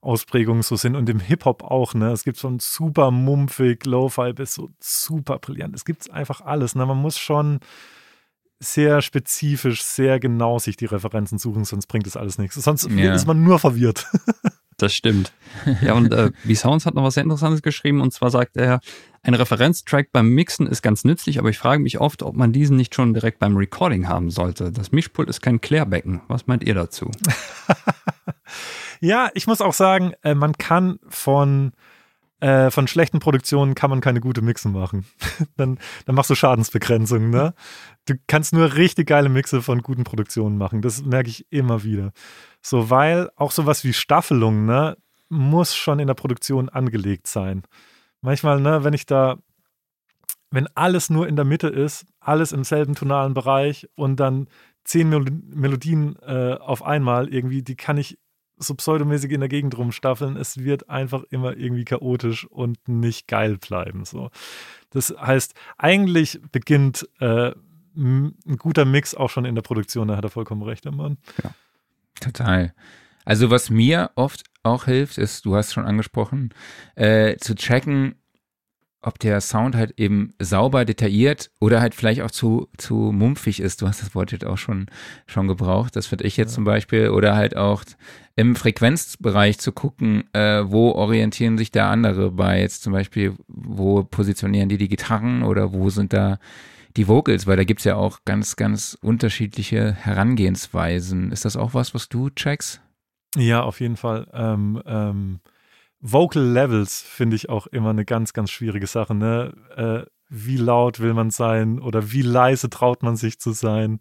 Ausprägungen so sind und im Hip-Hop auch. Ne? Es gibt von super mumpfig, Lo-Fi bis so super brillant. Es gibt einfach alles. Ne? Man muss schon sehr spezifisch, sehr genau sich die Referenzen suchen, sonst bringt es alles nichts. Sonst ja. ist man nur verwirrt. Das stimmt. Ja, und äh, B-Sounds hat noch was sehr Interessantes geschrieben und zwar sagt er, ein Referenztrack beim Mixen ist ganz nützlich, aber ich frage mich oft, ob man diesen nicht schon direkt beim Recording haben sollte. Das Mischpult ist kein Klärbecken. Was meint ihr dazu? ja, ich muss auch sagen, äh, man kann von äh, von schlechten Produktionen kann man keine gute Mixe machen. dann, dann machst du Schadensbegrenzung, ne? Du kannst nur richtig geile Mixe von guten Produktionen machen. Das merke ich immer wieder. So, weil auch sowas wie Staffelung, ne, muss schon in der Produktion angelegt sein. Manchmal, ne, wenn ich da, wenn alles nur in der Mitte ist, alles im selben tonalen Bereich und dann zehn Melodien äh, auf einmal irgendwie, die kann ich so pseudomäßig in der Gegend rumstaffeln. Es wird einfach immer irgendwie chaotisch und nicht geil bleiben. So. Das heißt, eigentlich beginnt äh, ein guter Mix auch schon in der Produktion. Da hat er vollkommen recht, der Mann. Ja, total. Also was mir oft auch hilft, ist, du hast schon angesprochen, äh, zu checken, ob der Sound halt eben sauber, detailliert oder halt vielleicht auch zu, zu mumpfig ist. Du hast das Wort jetzt auch schon, schon gebraucht. Das finde ich jetzt ja. zum Beispiel. Oder halt auch im Frequenzbereich zu gucken, äh, wo orientieren sich da andere bei. Jetzt zum Beispiel, wo positionieren die die Gitarren oder wo sind da die Vocals? Weil da gibt's ja auch ganz, ganz unterschiedliche Herangehensweisen. Ist das auch was, was du checkst? Ja, auf jeden Fall. Ähm, ähm Vocal Levels finde ich auch immer eine ganz, ganz schwierige Sache. Ne? Äh, wie laut will man sein oder wie leise traut man sich zu sein?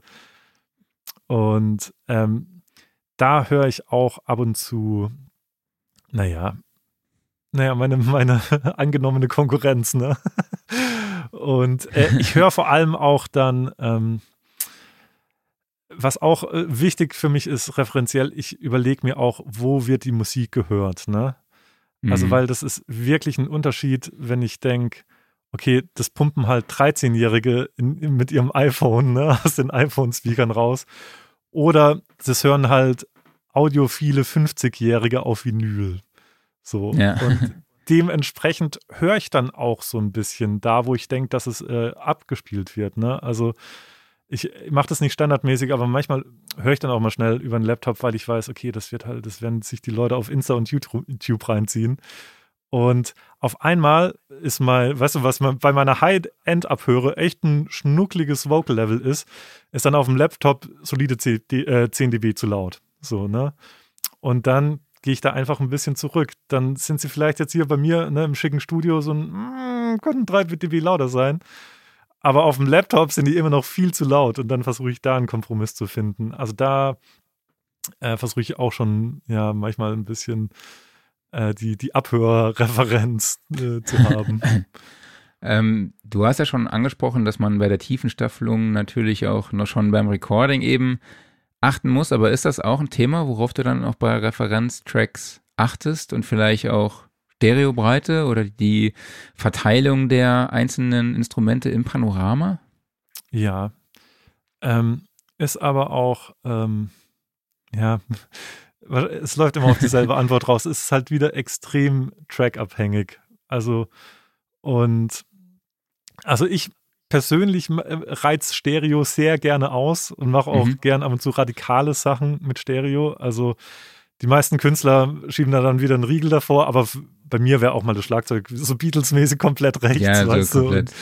Und ähm, da höre ich auch ab und zu, naja, naja, meine, meine angenommene Konkurrenz, ne? Und äh, ich höre vor allem auch dann, ähm, was auch äh, wichtig für mich ist, referenziell, ich überlege mir auch, wo wird die Musik gehört, ne? Also, mhm. weil das ist wirklich ein Unterschied, wenn ich denke, okay, das pumpen halt 13-Jährige mit ihrem iPhone, ne, aus den iPhone-Speakern raus. Oder das hören halt audiophile 50-Jährige auf Vinyl. So. Ja. Und dementsprechend höre ich dann auch so ein bisschen da, wo ich denke, dass es äh, abgespielt wird. Ne? Also ich mache das nicht standardmäßig, aber manchmal höre ich dann auch mal schnell über einen Laptop, weil ich weiß, okay, das wird halt, das werden sich die Leute auf Insta und YouTube reinziehen. Und auf einmal ist mal, weißt du, was man bei meiner High-End-Abhöre echt ein schnuckliges Vocal-Level ist, ist dann auf dem Laptop solide 10 dB zu laut. So, ne? Und dann gehe ich da einfach ein bisschen zurück. Dann sind sie vielleicht jetzt hier bei mir ne, im schicken Studio so ein, mm, könnten 3 dB lauter sein. Aber auf dem Laptop sind die immer noch viel zu laut und dann versuche ich da einen Kompromiss zu finden. Also da äh, versuche ich auch schon ja manchmal ein bisschen äh, die, die Abhörreferenz äh, zu haben. ähm, du hast ja schon angesprochen, dass man bei der Tiefenstaffelung natürlich auch noch schon beim Recording eben achten muss, aber ist das auch ein Thema, worauf du dann auch bei Referenztracks achtest und vielleicht auch Stereobreite oder die Verteilung der einzelnen Instrumente im Panorama? Ja, ähm, ist aber auch, ähm, ja, es läuft immer auf dieselbe Antwort raus. Es ist halt wieder extrem trackabhängig. Also, und, also ich persönlich äh, reiz Stereo sehr gerne aus und mache auch mhm. gern ab und zu radikale Sachen mit Stereo. Also, die meisten Künstler schieben da dann wieder einen Riegel davor, aber bei mir wäre auch mal das Schlagzeug so Beatles-mäßig komplett rechts. Ja, so, weißt komplett.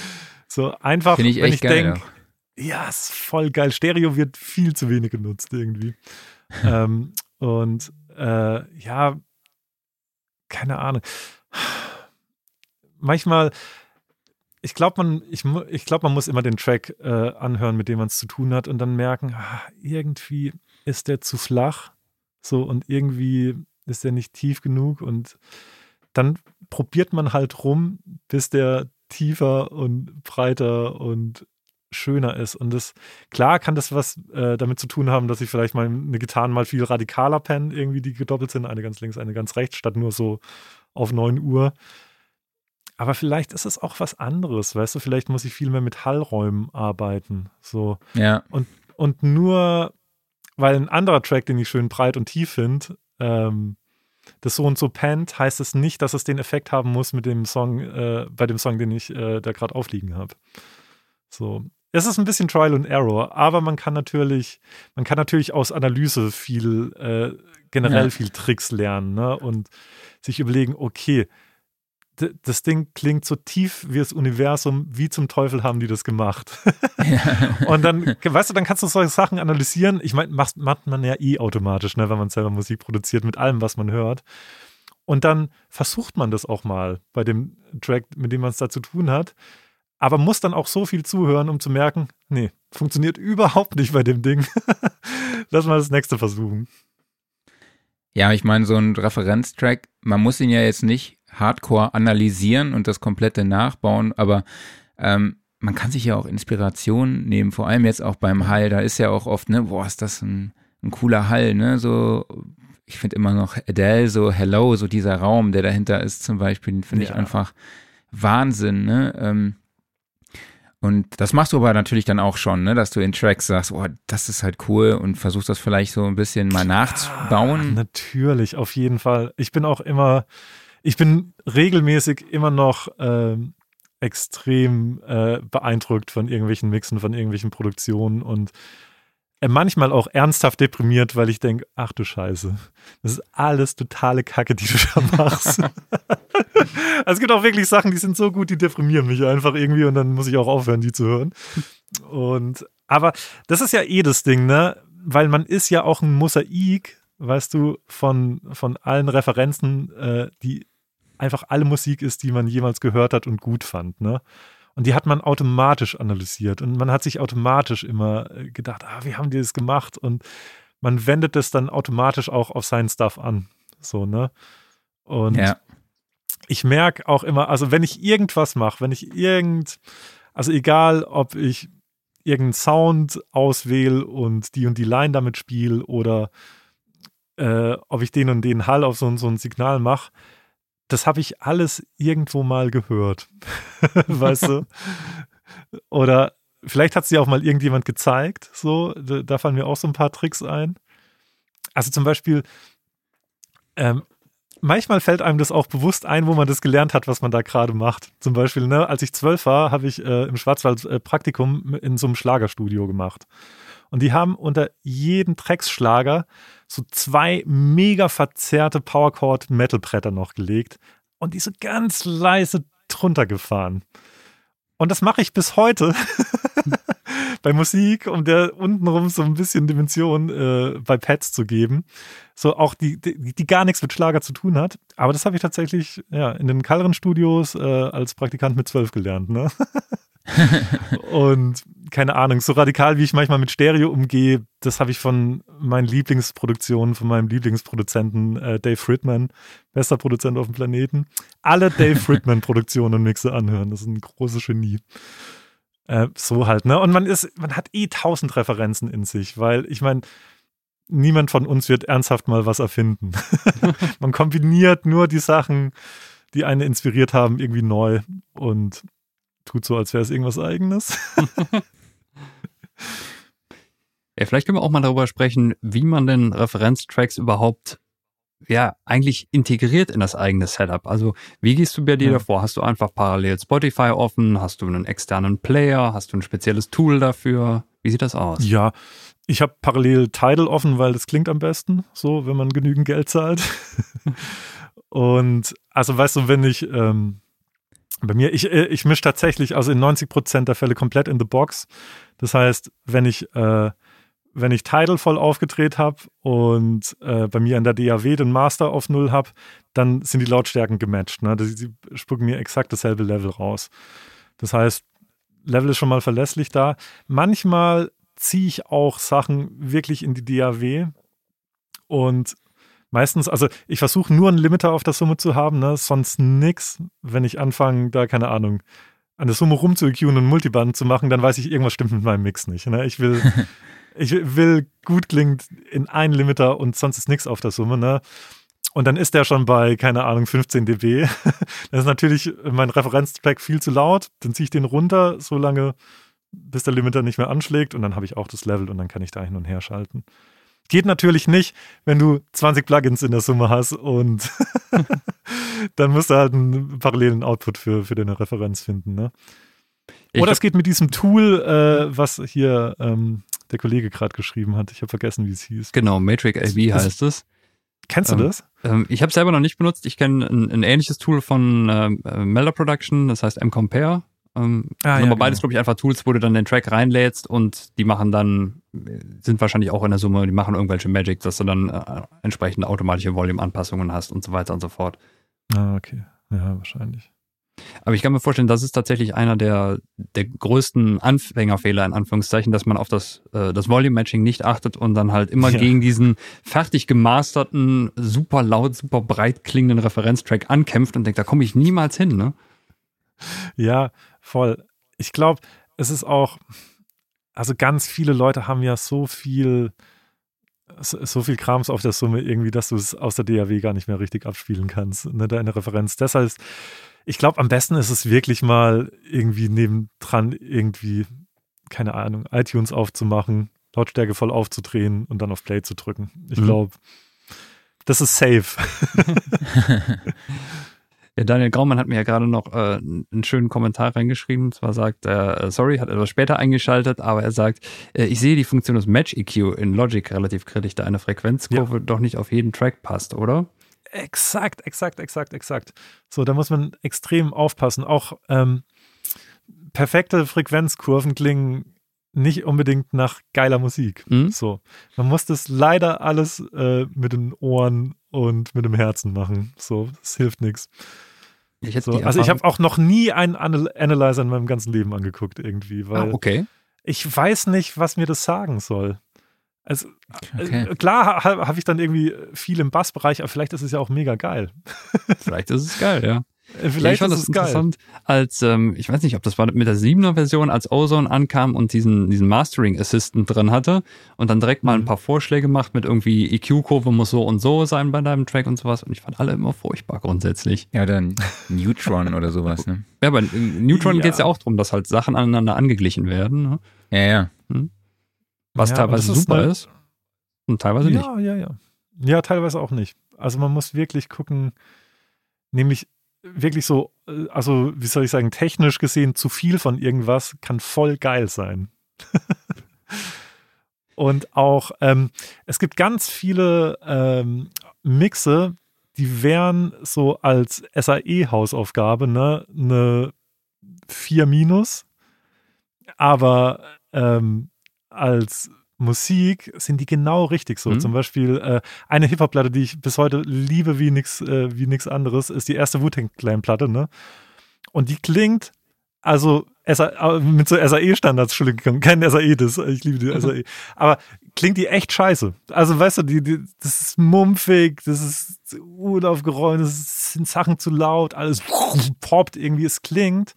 so einfach, ich wenn ich denke, ja, ist voll geil. Stereo wird viel zu wenig genutzt irgendwie. ähm, und äh, ja, keine Ahnung. Manchmal, ich glaube, man, ich, ich glaub, man muss immer den Track äh, anhören, mit dem man es zu tun hat und dann merken, ah, irgendwie ist der zu flach. So und irgendwie ist der nicht tief genug und dann probiert man halt rum, bis der tiefer und breiter und schöner ist. Und das, klar kann das was äh, damit zu tun haben, dass ich vielleicht mal eine Gitarre mal viel radikaler penne, irgendwie die gedoppelt sind, eine ganz links, eine ganz rechts, statt nur so auf 9 Uhr. Aber vielleicht ist es auch was anderes, weißt du, vielleicht muss ich viel mehr mit Hallräumen arbeiten. So. Ja. Und, und nur, weil ein anderer Track, den ich schön breit und tief finde, ähm, das so und so pennt, heißt es nicht, dass es den Effekt haben muss mit dem Song, äh, bei dem Song, den ich äh, da gerade aufliegen habe. So. es ist ein bisschen Trial and Error, aber man kann natürlich, man kann natürlich aus Analyse viel, äh, generell ja. viel Tricks lernen ne? und sich überlegen, okay, das Ding klingt so tief wie das Universum, wie zum Teufel haben die das gemacht? Ja. und dann, weißt du, dann kannst du solche Sachen analysieren. Ich meine, macht, macht man ja eh automatisch, ne, wenn man selber Musik produziert, mit allem, was man hört. Und dann versucht man das auch mal bei dem Track, mit dem man es da zu tun hat aber muss dann auch so viel zuhören, um zu merken, nee, funktioniert überhaupt nicht bei dem Ding. Lass mal das nächste versuchen. Ja, ich meine, so ein Referenztrack, man muss ihn ja jetzt nicht hardcore analysieren und das komplette nachbauen, aber ähm, man kann sich ja auch Inspiration nehmen, vor allem jetzt auch beim Hall, da ist ja auch oft, ne, boah, ist das ein, ein cooler Hall, ne, so, ich finde immer noch Adele, so Hello, so dieser Raum, der dahinter ist zum Beispiel, den finde ja. ich einfach Wahnsinn, ne, ähm, und das machst du aber natürlich dann auch schon, ne? dass du in Tracks sagst, oh, das ist halt cool und versuchst das vielleicht so ein bisschen mal nachzubauen. Ja, natürlich, auf jeden Fall. Ich bin auch immer, ich bin regelmäßig immer noch ähm, extrem äh, beeindruckt von irgendwelchen Mixen, von irgendwelchen Produktionen und äh, manchmal auch ernsthaft deprimiert, weil ich denke, ach du Scheiße, das ist alles totale Kacke, die du da machst. also es gibt auch wirklich Sachen, die sind so gut, die deprimieren mich einfach irgendwie und dann muss ich auch aufhören, die zu hören. Und aber das ist ja eh das Ding, ne? Weil man ist ja auch ein Mosaik, weißt du, von, von allen Referenzen, äh, die einfach alle Musik ist, die man jemals gehört hat und gut fand, ne? Und die hat man automatisch analysiert und man hat sich automatisch immer äh, gedacht, ah, wie haben die das gemacht? Und man wendet das dann automatisch auch auf seinen Stuff an. So, ne? Und ja. ich merke auch immer, also wenn ich irgendwas mache, wenn ich irgend, also egal, ob ich irgendeinen Sound auswähle und die und die Line damit spiele oder äh, ob ich den und den Hall auf so, so ein Signal mache, das habe ich alles irgendwo mal gehört. weißt du? Oder vielleicht hat es dir auch mal irgendjemand gezeigt. So, da, fallen mir auch so ein paar Tricks ein. Also zum Beispiel, ähm, manchmal fällt einem das auch bewusst ein, wo man das gelernt hat, was man da gerade macht. Zum Beispiel, ne, als ich zwölf war, habe ich äh, im Schwarzwald äh, Praktikum in so einem Schlagerstudio gemacht. Und die haben unter jeden Drecksschlager so zwei mega verzerrte Powerchord Metalbretter noch gelegt und die so ganz leise drunter gefahren. Und das mache ich bis heute bei Musik, um der untenrum so ein bisschen Dimension äh, bei Pads zu geben. So auch die, die, die, gar nichts mit Schlager zu tun hat. Aber das habe ich tatsächlich ja, in den Kalren Studios äh, als Praktikant mit zwölf gelernt. Ne? und keine Ahnung, so radikal wie ich manchmal mit Stereo umgehe, das habe ich von meinen Lieblingsproduktionen, von meinem Lieblingsproduzenten äh, Dave Fridman, bester Produzent auf dem Planeten. Alle Dave Fridman Produktionen und Mixe anhören, das ist ein großes Genie. Äh, so halt, ne? Und man ist, man hat eh tausend Referenzen in sich, weil ich meine, niemand von uns wird ernsthaft mal was erfinden. man kombiniert nur die Sachen, die einen inspiriert haben, irgendwie neu und tut so, als wäre es irgendwas Eigenes. ja, vielleicht können wir auch mal darüber sprechen, wie man denn Referenztracks überhaupt ja, eigentlich integriert in das eigene Setup. Also, wie gehst du bei dir ja. davor? Hast du einfach parallel Spotify offen? Hast du einen externen Player? Hast du ein spezielles Tool dafür? Wie sieht das aus? Ja, ich habe parallel Tidal offen, weil das klingt am besten, so, wenn man genügend Geld zahlt. Und also, weißt du, wenn ich ähm, bei mir, ich, äh, ich mische tatsächlich, also in 90 Prozent der Fälle komplett in the box. Das heißt, wenn ich, äh, wenn ich Tidal voll aufgedreht habe und äh, bei mir in der DAW den Master auf Null habe, dann sind die Lautstärken gematcht. Ne? Die, spucken mir exakt dasselbe Level raus. Das heißt, Level ist schon mal verlässlich da. Manchmal ziehe ich auch Sachen wirklich in die DAW und meistens, also ich versuche nur einen Limiter auf der Summe zu haben, ne? sonst nix. Wenn ich anfange, da keine Ahnung, an der Summe rumzu-EQen und Multiband zu machen, dann weiß ich, irgendwas stimmt mit meinem Mix nicht. Ne? Ich will, ich will gut klingt in einen Limiter und sonst ist nichts auf der Summe. Ne? Und dann ist der schon bei, keine Ahnung, 15 dB. das ist natürlich mein Referenztrack viel zu laut. Dann ziehe ich den runter, so lange, bis der Limiter nicht mehr anschlägt. Und dann habe ich auch das Level und dann kann ich da hin und her schalten. Geht natürlich nicht, wenn du 20 Plugins in der Summe hast und dann musst du halt einen parallelen Output für, für deine Referenz finden. Ne? Oder es geht mit diesem Tool, äh, was hier ähm, der Kollege gerade geschrieben hat. Ich habe vergessen, wie es hieß. Genau, Matrix AV heißt es. Kennst du ähm, das? Ähm, ich habe selber noch nicht benutzt. Ich kenne ein, ein, ähnliches Tool von ähm, äh, Melder Production, das heißt M-Compare. Ähm, ah, aber ja, beides, genau. glaube ich, einfach Tools, wo du dann den Track reinlädst und die machen dann, sind wahrscheinlich auch in der Summe, die machen irgendwelche Magic, dass du dann äh, entsprechende automatische Volume-Anpassungen hast und so weiter und so fort. Ah, okay. Ja, wahrscheinlich. Aber ich kann mir vorstellen, das ist tatsächlich einer der, der größten Anfängerfehler, in Anführungszeichen, dass man auf das, äh, das Volume-Matching nicht achtet und dann halt immer ja. gegen diesen fertig gemasterten, super laut, super breit klingenden Referenztrack ankämpft und denkt, da komme ich niemals hin, ne? Ja, voll. Ich glaube, es ist auch, also ganz viele Leute haben ja so viel, so viel Krams auf der Summe irgendwie, dass du es aus der DAW gar nicht mehr richtig abspielen kannst, ne, deine Referenz. Deshalb ich glaube, am besten ist es wirklich mal irgendwie nebendran irgendwie, keine Ahnung, iTunes aufzumachen, Lautstärke voll aufzudrehen und dann auf Play zu drücken. Ich glaube, mhm. das ist safe. Ja, Daniel Graumann hat mir ja gerade noch äh, einen schönen Kommentar reingeschrieben. Zwar sagt er, äh, sorry, hat etwas später eingeschaltet, aber er sagt, äh, ich sehe die Funktion des Match EQ in Logic relativ kritisch, da eine Frequenzkurve ja. doch nicht auf jeden Track passt, oder? Exakt, exakt, exakt, exakt. So, da muss man extrem aufpassen. Auch ähm, perfekte Frequenzkurven klingen nicht unbedingt nach geiler Musik. Mhm. So, man muss das leider alles äh, mit den Ohren und mit dem Herzen machen. So, das hilft nichts. So, also ich habe auch noch nie einen Analyzer in meinem ganzen Leben angeguckt irgendwie, ah, weil ah, okay. ich weiß nicht, was mir das sagen soll. Also okay. äh, klar habe hab ich dann irgendwie viel im Bassbereich, aber vielleicht ist es ja auch mega geil. vielleicht ist es geil, ja. Äh, vielleicht ja, ich fand ist das interessant, geil. als ähm, ich weiß nicht, ob das war mit der 7er Version, als Ozone ankam und diesen diesen Mastering Assistant drin hatte und dann direkt mal ein mhm. paar Vorschläge macht mit irgendwie EQ-Kurve muss so und so sein bei deinem Track und sowas und ich fand alle immer furchtbar grundsätzlich. Ja, dann Neutron oder sowas, ne? Ja, bei Neutron ja. geht es ja auch darum, dass halt Sachen aneinander angeglichen werden. Ne? Ja, ja. Hm? Was ja, teilweise ist super ist und teilweise nicht. Ja, ja, ja. Ja, teilweise auch nicht. Also man muss wirklich gucken, nämlich wirklich so, äh, also wie soll ich sagen, technisch gesehen, zu viel von irgendwas kann voll geil sein. und auch, ähm, es gibt ganz viele ähm, Mixe, die wären so als SAE-Hausaufgabe, ne, eine 4 minus, aber ähm, als Musik sind die genau richtig so. Mhm. Zum Beispiel äh, eine Hip-Hop-Platte, die ich bis heute liebe wie nichts äh, wie nix anderes, ist die erste Wu-Tang Clan-Platte, ne? Und die klingt, also SA, mit so SAE-Standards, Entschuldigung, kein SAE, das, ich liebe die SAE, aber klingt die echt scheiße. Also weißt du, die, die, das ist mumpfig, das ist unaufgeräumt, das sind Sachen zu laut, alles poppt irgendwie, es klingt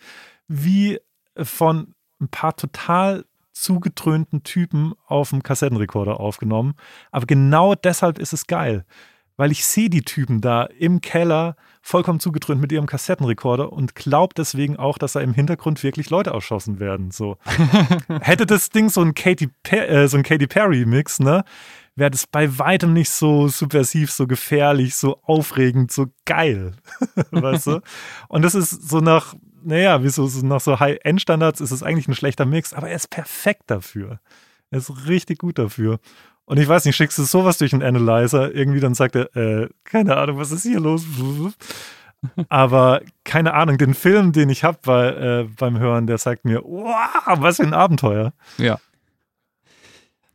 wie von ein paar total zugetrönten Typen auf dem Kassettenrekorder aufgenommen. Aber genau deshalb ist es geil. Weil ich sehe die Typen da im Keller vollkommen zugetrönt mit ihrem Kassettenrekorder und glaube deswegen auch, dass da im Hintergrund wirklich Leute erschossen werden. So. Hätte das Ding so ein Katy, äh, so ein Katy Perry-Mix, ne? wäre das bei weitem nicht so subversiv, so gefährlich, so aufregend, so geil. weißt du? Und das ist so nach naja, wie so, nach so High-End-Standards ist es eigentlich ein schlechter Mix, aber er ist perfekt dafür. Er ist richtig gut dafür. Und ich weiß nicht, schickst du sowas durch einen Analyzer, irgendwie dann sagt er, äh, keine Ahnung, was ist hier los? Aber keine Ahnung, den Film, den ich habe bei, äh, beim Hören, der sagt mir, wow, was für ein Abenteuer. Ja.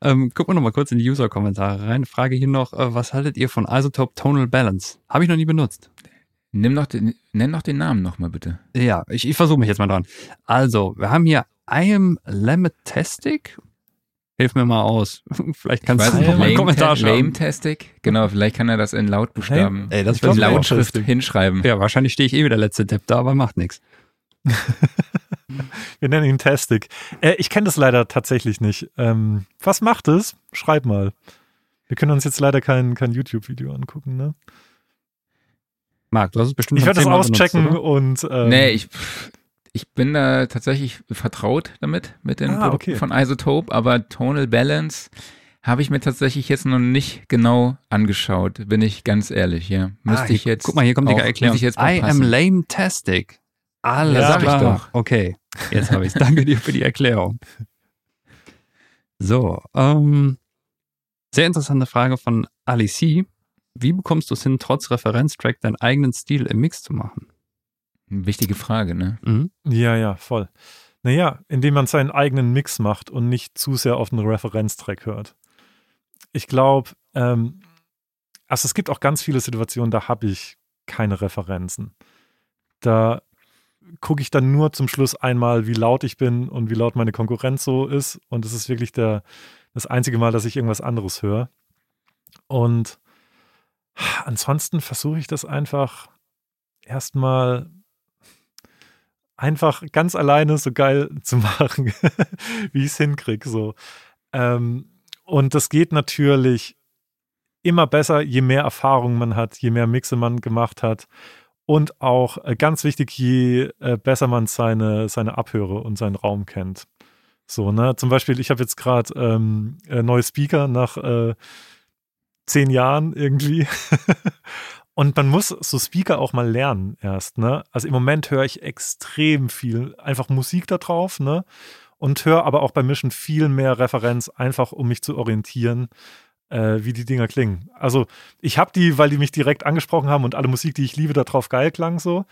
Ähm, gucken wir nochmal kurz in die User-Kommentare rein. Frage hier noch, äh, was haltet ihr von Isotope Tonal Balance? Habe ich noch nie benutzt. Nimm noch den, nenn noch den Namen nochmal bitte. Ja, ich, ich versuche mich jetzt mal dran. Also, wir haben hier I am Lametastic. Hilf mir mal aus. Vielleicht kannst du noch mal einen Kommentar schreiben. Lame-tastic? Genau, vielleicht kann er das in Lautbuchstaben, Ey, das in Lautschrift hinschreiben. Ja, wahrscheinlich stehe ich eh wieder letzte Depp da, aber macht nichts. Wir nennen ihn Tastic. Äh, ich kenne das leider tatsächlich nicht. Ähm, was macht es? Schreib mal. Wir können uns jetzt leider kein, kein YouTube-Video angucken, ne? Marc, du hast es bestimmt Ich werde das auschecken benutzt, und. Ähm, nee, ich, ich bin da tatsächlich vertraut damit, mit den ah, Produkten okay. von Isotope, aber Tonal Balance habe ich mir tatsächlich jetzt noch nicht genau angeschaut, bin ich ganz ehrlich, ja. Müsste ah, ich jetzt. Guck mal, hier kommt die Erklärung. I am lame-tastic. Alles ja, klar. Okay. Jetzt habe ich es. Danke dir für die Erklärung. So, ähm, sehr interessante Frage von Alice. Wie bekommst du es hin, trotz Referenztrack deinen eigenen Stil im Mix zu machen? Wichtige Frage, ne? Mhm. Ja, ja, voll. Naja, indem man seinen eigenen Mix macht und nicht zu sehr auf einen Referenztrack hört. Ich glaube, ähm, also es gibt auch ganz viele Situationen, da habe ich keine Referenzen. Da gucke ich dann nur zum Schluss einmal, wie laut ich bin und wie laut meine Konkurrenz so ist. Und es ist wirklich der, das einzige Mal, dass ich irgendwas anderes höre. Und ansonsten versuche ich das einfach erstmal einfach ganz alleine so geil zu machen, wie ich es hinkriege. So. Ähm, und das geht natürlich immer besser, je mehr Erfahrung man hat, je mehr Mixe man gemacht hat. Und auch äh, ganz wichtig, je äh, besser man seine, seine Abhöre und seinen Raum kennt. So, ne? Zum Beispiel, ich habe jetzt gerade ähm, äh, neue Speaker nach zehn Jahren irgendwie. und man muss so Speaker auch mal lernen erst, ne? Also im Moment höre ich extrem viel einfach Musik da drauf, ne? Und höre aber auch bei Mischen viel mehr Referenz, einfach um mich zu orientieren äh, wie die Dinger klingen. Also ich habe die, weil die mich direkt angesprochen haben und alle Musik, die ich liebe, darauf geil klang so.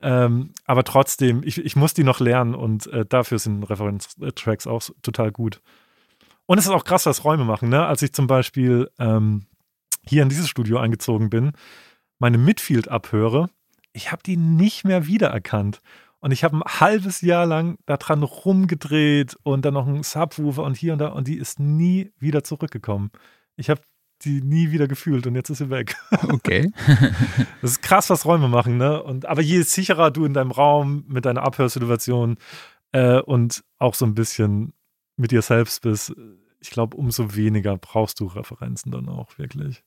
Ähm, aber trotzdem, ich, ich muss die noch lernen und äh, dafür sind Referenztracks auch total gut. Und es ist auch krass, was Räume machen. Ne? Als ich zum Beispiel ähm, hier in dieses Studio eingezogen bin, meine Midfield abhöre, ich habe die nicht mehr wiedererkannt. Und ich habe ein halbes Jahr lang daran rumgedreht und dann noch ein Subwoofer und hier und da und die ist nie wieder zurückgekommen. Ich habe die nie wieder gefühlt und jetzt ist sie weg. Okay. das ist krass, was Räume machen, ne? Und, aber je sicherer du in deinem Raum mit deiner Abhörsituation äh, und auch so ein bisschen mit dir selbst bist, ich glaube, umso weniger brauchst du Referenzen dann auch wirklich.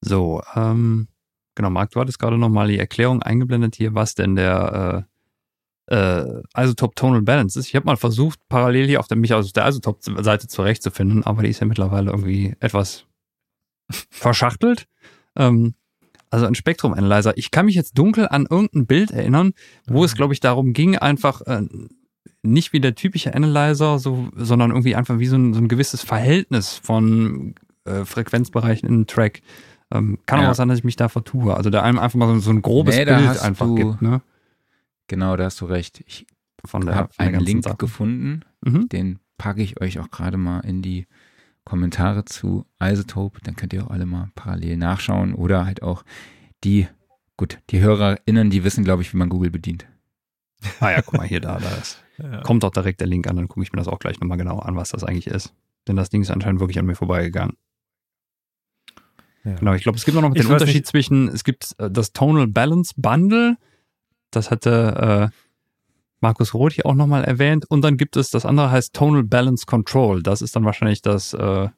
So, ähm, genau, Marc, du hattest gerade nochmal die Erklärung eingeblendet hier, was denn der äh, äh, Isotope Tonal Balance ist. Ich habe mal versucht, parallel hier auf der, mich auf der Isotope-Seite zurechtzufinden, aber die ist ja mittlerweile irgendwie etwas verschachtelt. Ähm, also ein Spektrum-Analyzer. Ich kann mich jetzt dunkel an irgendein Bild erinnern, wo es, mhm. glaube ich, darum ging, einfach äh, nicht wie der typische Analyzer, so, sondern irgendwie einfach wie so ein, so ein gewisses Verhältnis von äh, Frequenzbereichen in einem Track. Ähm, kann ja. auch sein, dass ich mich da vertue. Also da einem einfach mal so, so ein grobes nee, Bild einfach gibt. Ne? Genau, da hast du recht. Ich habe einen Link Sachen. gefunden, mhm. den packe ich euch auch gerade mal in die Kommentare zu Isotope. Dann könnt ihr auch alle mal parallel nachschauen oder halt auch die, gut, die HörerInnen, die wissen, glaube ich, wie man Google bedient. Ah ja, guck mal hier, da, da ist. Ja. Kommt auch direkt der Link an, dann gucke ich mir das auch gleich nochmal genau an, was das eigentlich ist. Denn das Ding ist anscheinend wirklich an mir vorbeigegangen. Ja. Genau, ich glaube, es gibt noch den Unterschied nicht. zwischen, es gibt äh, das Tonal Balance Bundle, das hatte äh, Markus Roth hier auch nochmal erwähnt. Und dann gibt es, das andere heißt Tonal Balance Control. Das ist dann wahrscheinlich das, äh,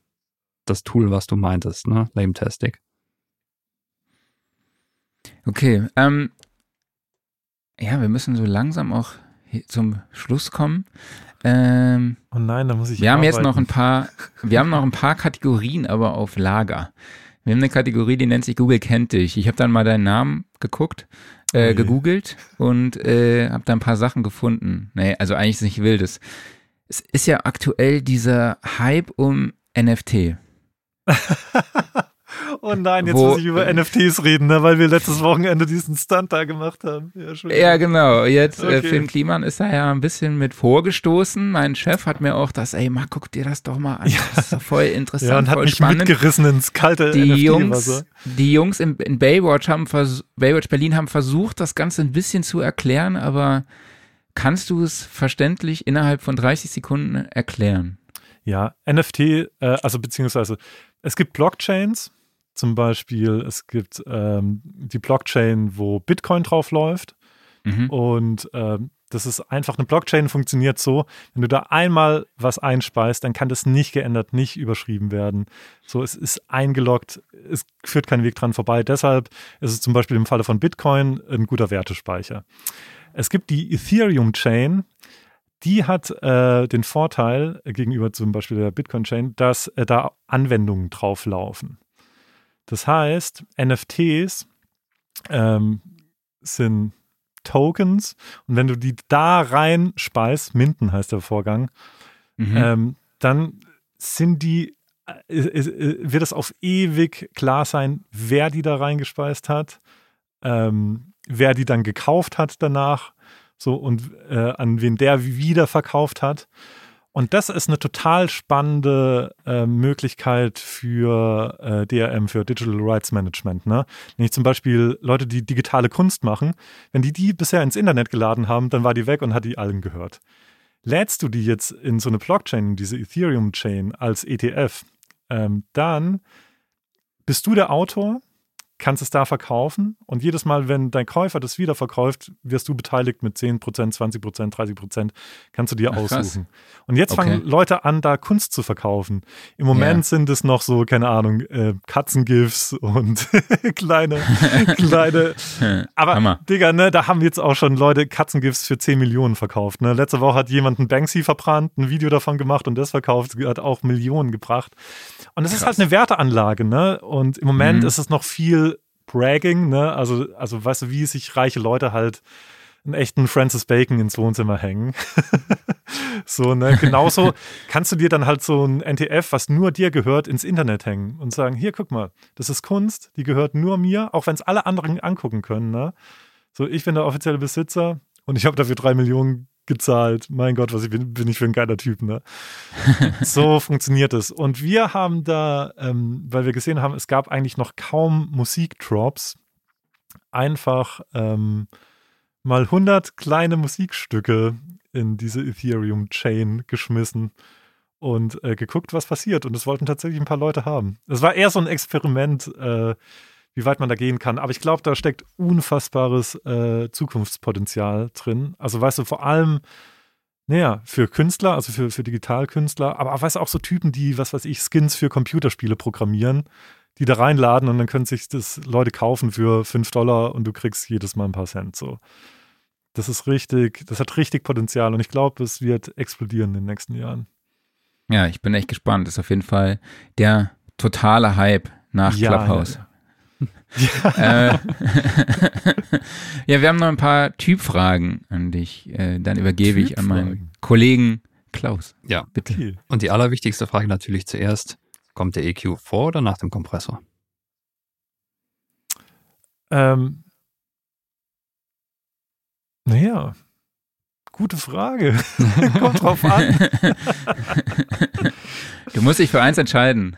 das Tool, was du meintest, ne? Lame Tastic. Okay, ähm, ja, wir müssen so langsam auch zum Schluss kommen. Ähm, oh nein, da muss ich. Wir arbeiten. haben jetzt noch ein paar, wir haben noch ein paar Kategorien, aber auf Lager. Wir haben eine Kategorie, die nennt sich Google kennt dich. Ich habe dann mal deinen Namen geguckt äh, gegoogelt und äh, habe da ein paar Sachen gefunden. Nee, also eigentlich ist es nicht wildes. Es ist ja aktuell dieser Hype um NFT. oh nein, jetzt Wo, muss ich über NFTs reden, ne, weil wir letztes Wochenende diesen Stunt da gemacht haben. Ja, ja genau. Jetzt äh, okay. äh, Finn Kliman ist da ja ein bisschen mit vorgestoßen. Mein Chef hat mir auch das, ey, mal guck dir das doch mal an. Ja. Das ist doch voll interessant, ja, und hat voll mich spannend. mitgerissen ins kalte die Jungs, die Jungs in, in Baywatch haben Baywatch Berlin haben versucht, das Ganze ein bisschen zu erklären, aber kannst du es verständlich innerhalb von 30 Sekunden erklären? Ja, NFT, äh, also beziehungsweise es gibt Blockchains, zum Beispiel, es gibt ähm, die Blockchain, wo Bitcoin drauf läuft. Mhm. Und ähm, das ist einfach eine Blockchain, funktioniert so, wenn du da einmal was einspeist, dann kann das nicht geändert, nicht überschrieben werden. So, es ist eingeloggt, es führt kein Weg dran vorbei. Deshalb ist es zum Beispiel im Falle von Bitcoin ein guter Wertespeicher. Es gibt die Ethereum-Chain, die hat äh, den Vorteil gegenüber zum Beispiel der Bitcoin-Chain, dass äh, da Anwendungen drauf laufen. Das heißt, NFTs ähm, sind Tokens und wenn du die da rein speist, Minden heißt der Vorgang, mhm. ähm, dann sind die, äh, äh, wird es auf ewig klar sein, wer die da reingespeist hat, ähm, wer die dann gekauft hat danach, so und äh, an wen der wieder verkauft hat. Und das ist eine total spannende äh, Möglichkeit für äh, DRM, für Digital Rights Management. Ne? Nämlich zum Beispiel Leute, die digitale Kunst machen, wenn die die bisher ins Internet geladen haben, dann war die weg und hat die allen gehört. Lädst du die jetzt in so eine Blockchain, diese Ethereum-Chain als ETF, ähm, dann bist du der Autor kannst es da verkaufen und jedes Mal, wenn dein Käufer das wieder verkauft, wirst du beteiligt mit 10%, 20%, 30%, kannst du dir Ach, aussuchen. Krass. Und jetzt okay. fangen Leute an, da Kunst zu verkaufen. Im Moment ja. sind es noch so, keine Ahnung, äh, Katzengifs und kleine, kleine, aber Hammer. Digga, ne, da haben jetzt auch schon Leute Katzengifs für 10 Millionen verkauft. Ne? Letzte Woche hat jemand einen Banksy verbrannt, ein Video davon gemacht und das verkauft, hat auch Millionen gebracht. Und es ist halt eine Werteanlage, ne? Und im Moment mhm. ist es noch viel Bragging, ne? Also, also weißt du, wie sich reiche Leute halt einen echten Francis Bacon ins Wohnzimmer hängen. so, ne? Genauso kannst du dir dann halt so ein NTF, was nur dir gehört, ins Internet hängen und sagen: Hier, guck mal, das ist Kunst, die gehört nur mir, auch wenn es alle anderen angucken können, ne? So, ich bin der offizielle Besitzer und ich habe dafür drei Millionen gezahlt. Mein Gott, was ich bin, bin ich für ein geiler Typ, ne? so funktioniert es. Und wir haben da, ähm, weil wir gesehen haben, es gab eigentlich noch kaum Musikdrops, einfach ähm, mal 100 kleine Musikstücke in diese Ethereum-Chain geschmissen und äh, geguckt, was passiert. Und es wollten tatsächlich ein paar Leute haben. Es war eher so ein Experiment, äh, wie weit man da gehen kann. Aber ich glaube, da steckt unfassbares äh, Zukunftspotenzial drin. Also weißt du, vor allem, naja, für Künstler, also für, für Digitalkünstler, aber weißt du, auch so Typen, die, was weiß ich, Skins für Computerspiele programmieren, die da reinladen und dann können sich das Leute kaufen für 5 Dollar und du kriegst jedes Mal ein paar Cent. So. Das ist richtig, das hat richtig Potenzial und ich glaube, es wird explodieren in den nächsten Jahren. Ja, ich bin echt gespannt. Das ist auf jeden Fall der totale Hype nach ja, Clubhouse. Ja. Ja. Äh, ja, wir haben noch ein paar Typfragen an dich. Äh, dann übergebe ich an meinen Kollegen Klaus. Ja, bitte. Okay. Und die allerwichtigste Frage natürlich zuerst: Kommt der EQ vor oder nach dem Kompressor? Ähm, naja, gute Frage. Kommt drauf an. du musst dich für eins entscheiden.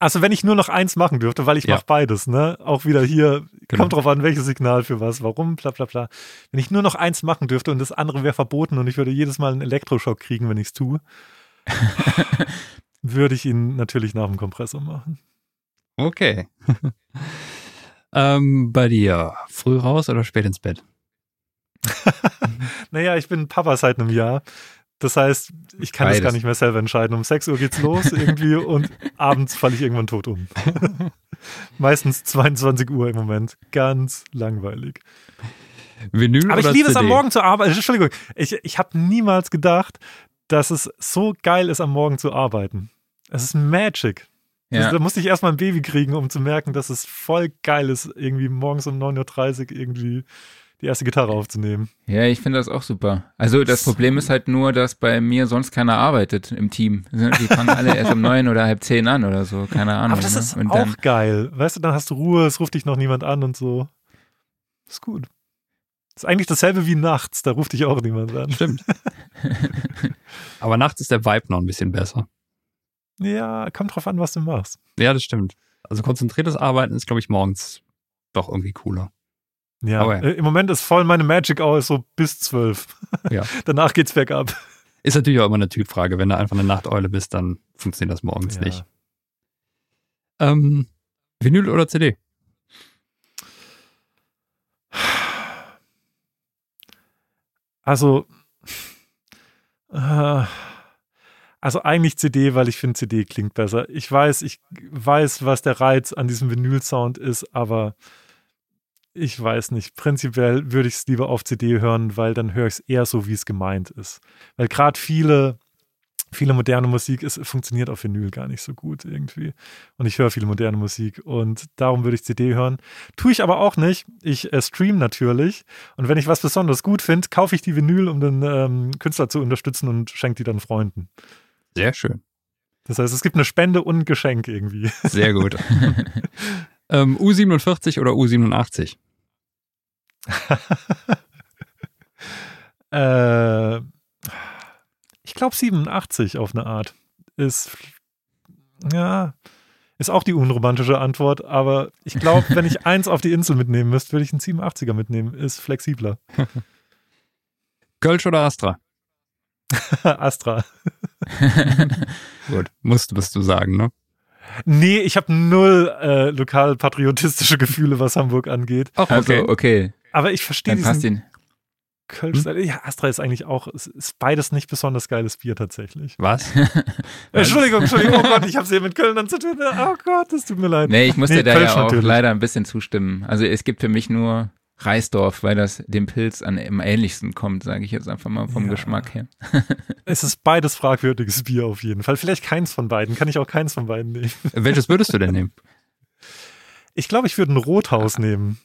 Also wenn ich nur noch eins machen dürfte, weil ich ja. mache beides, ne? Auch wieder hier, genau. kommt drauf an, welches Signal für was, warum, bla bla bla. Wenn ich nur noch eins machen dürfte und das andere wäre verboten und ich würde jedes Mal einen Elektroschock kriegen, wenn ich es tue, würde ich ihn natürlich nach dem Kompressor machen. Okay. ähm, bei dir, früh raus oder spät ins Bett? naja, ich bin Papa seit einem Jahr. Das heißt, ich kann Beides. das gar nicht mehr selber entscheiden. Um 6 Uhr geht's los irgendwie und abends falle ich irgendwann tot um. Meistens 22 Uhr im Moment. Ganz langweilig. Vinyl Aber ich liebe CD? es am Morgen zu arbeiten. Entschuldigung, ich, ich habe niemals gedacht, dass es so geil ist, am Morgen zu arbeiten. Es ist Magic. Ja. Das, da musste ich erstmal ein Baby kriegen, um zu merken, dass es voll geil ist, irgendwie morgens um 9.30 Uhr irgendwie die erste Gitarre aufzunehmen. Ja, ich finde das auch super. Also das Problem ist halt nur, dass bei mir sonst keiner arbeitet im Team. Die fangen alle erst um neun oder halb zehn an oder so, keine Ahnung. Aber das ne? ist und auch dann, geil. Weißt du, dann hast du Ruhe, es ruft dich noch niemand an und so. ist gut. ist eigentlich dasselbe wie nachts, da ruft dich auch niemand an. Stimmt. Aber nachts ist der Vibe noch ein bisschen besser. Ja, kommt drauf an, was du machst. Ja, das stimmt. Also konzentriertes Arbeiten ist, glaube ich, morgens doch irgendwie cooler. Ja, Aber, äh, im Moment ist voll meine Magic Hour so bis zwölf. Ja. Danach geht's bergab. Ist natürlich auch immer eine Typfrage. Wenn du einfach eine Nachteule bist, dann funktioniert das morgens ja. nicht. Ähm, Vinyl oder CD? Also, äh, also eigentlich CD, weil ich finde, CD klingt besser. Ich weiß, ich weiß, was der Reiz an diesem Vinyl-Sound ist, aber ich weiß nicht. Prinzipiell würde ich es lieber auf CD hören, weil dann höre ich es eher so, wie es gemeint ist. Weil gerade viele viele moderne Musik ist, funktioniert auf Vinyl gar nicht so gut irgendwie. Und ich höre viel moderne Musik und darum würde ich CD hören. Tue ich aber auch nicht. Ich äh, stream natürlich und wenn ich was besonders gut finde, kaufe ich die Vinyl, um den ähm, Künstler zu unterstützen und schenke die dann Freunden. Sehr schön. Das heißt, es gibt eine Spende und ein Geschenk irgendwie. Sehr gut. ähm, U47 oder U87? äh, ich glaube 87 auf eine Art. Ist, ja, ist auch die unromantische Antwort, aber ich glaube, wenn ich eins auf die Insel mitnehmen müsste, würde ich einen 87er mitnehmen. Ist flexibler. Kölsch oder Astra? Astra. Gut, musst, du sagen, ne? Nee, ich habe null äh, lokal-patriotistische Gefühle, was Hamburg angeht. Ach, okay. Also, okay. Aber ich verstehe diesen, Kölsch. Hm? Ja, Astra ist eigentlich auch, ist beides nicht besonders geiles Bier tatsächlich. Was? Entschuldigung, Entschuldigung, oh Gott, ich habe es hier mit Köln dann zu tun. Oh Gott, das tut mir leid. Nee, ich muss nee, dir da Kölsch ja auch natürlich. leider ein bisschen zustimmen. Also es gibt für mich nur Reisdorf, weil das dem Pilz an, am ähnlichsten kommt, sage ich jetzt einfach mal vom ja. Geschmack her. es ist beides fragwürdiges Bier auf jeden Fall. Vielleicht keins von beiden. Kann ich auch keins von beiden nehmen. Welches würdest du denn nehmen? Ich glaube, ich würde ein Rothaus ah. nehmen.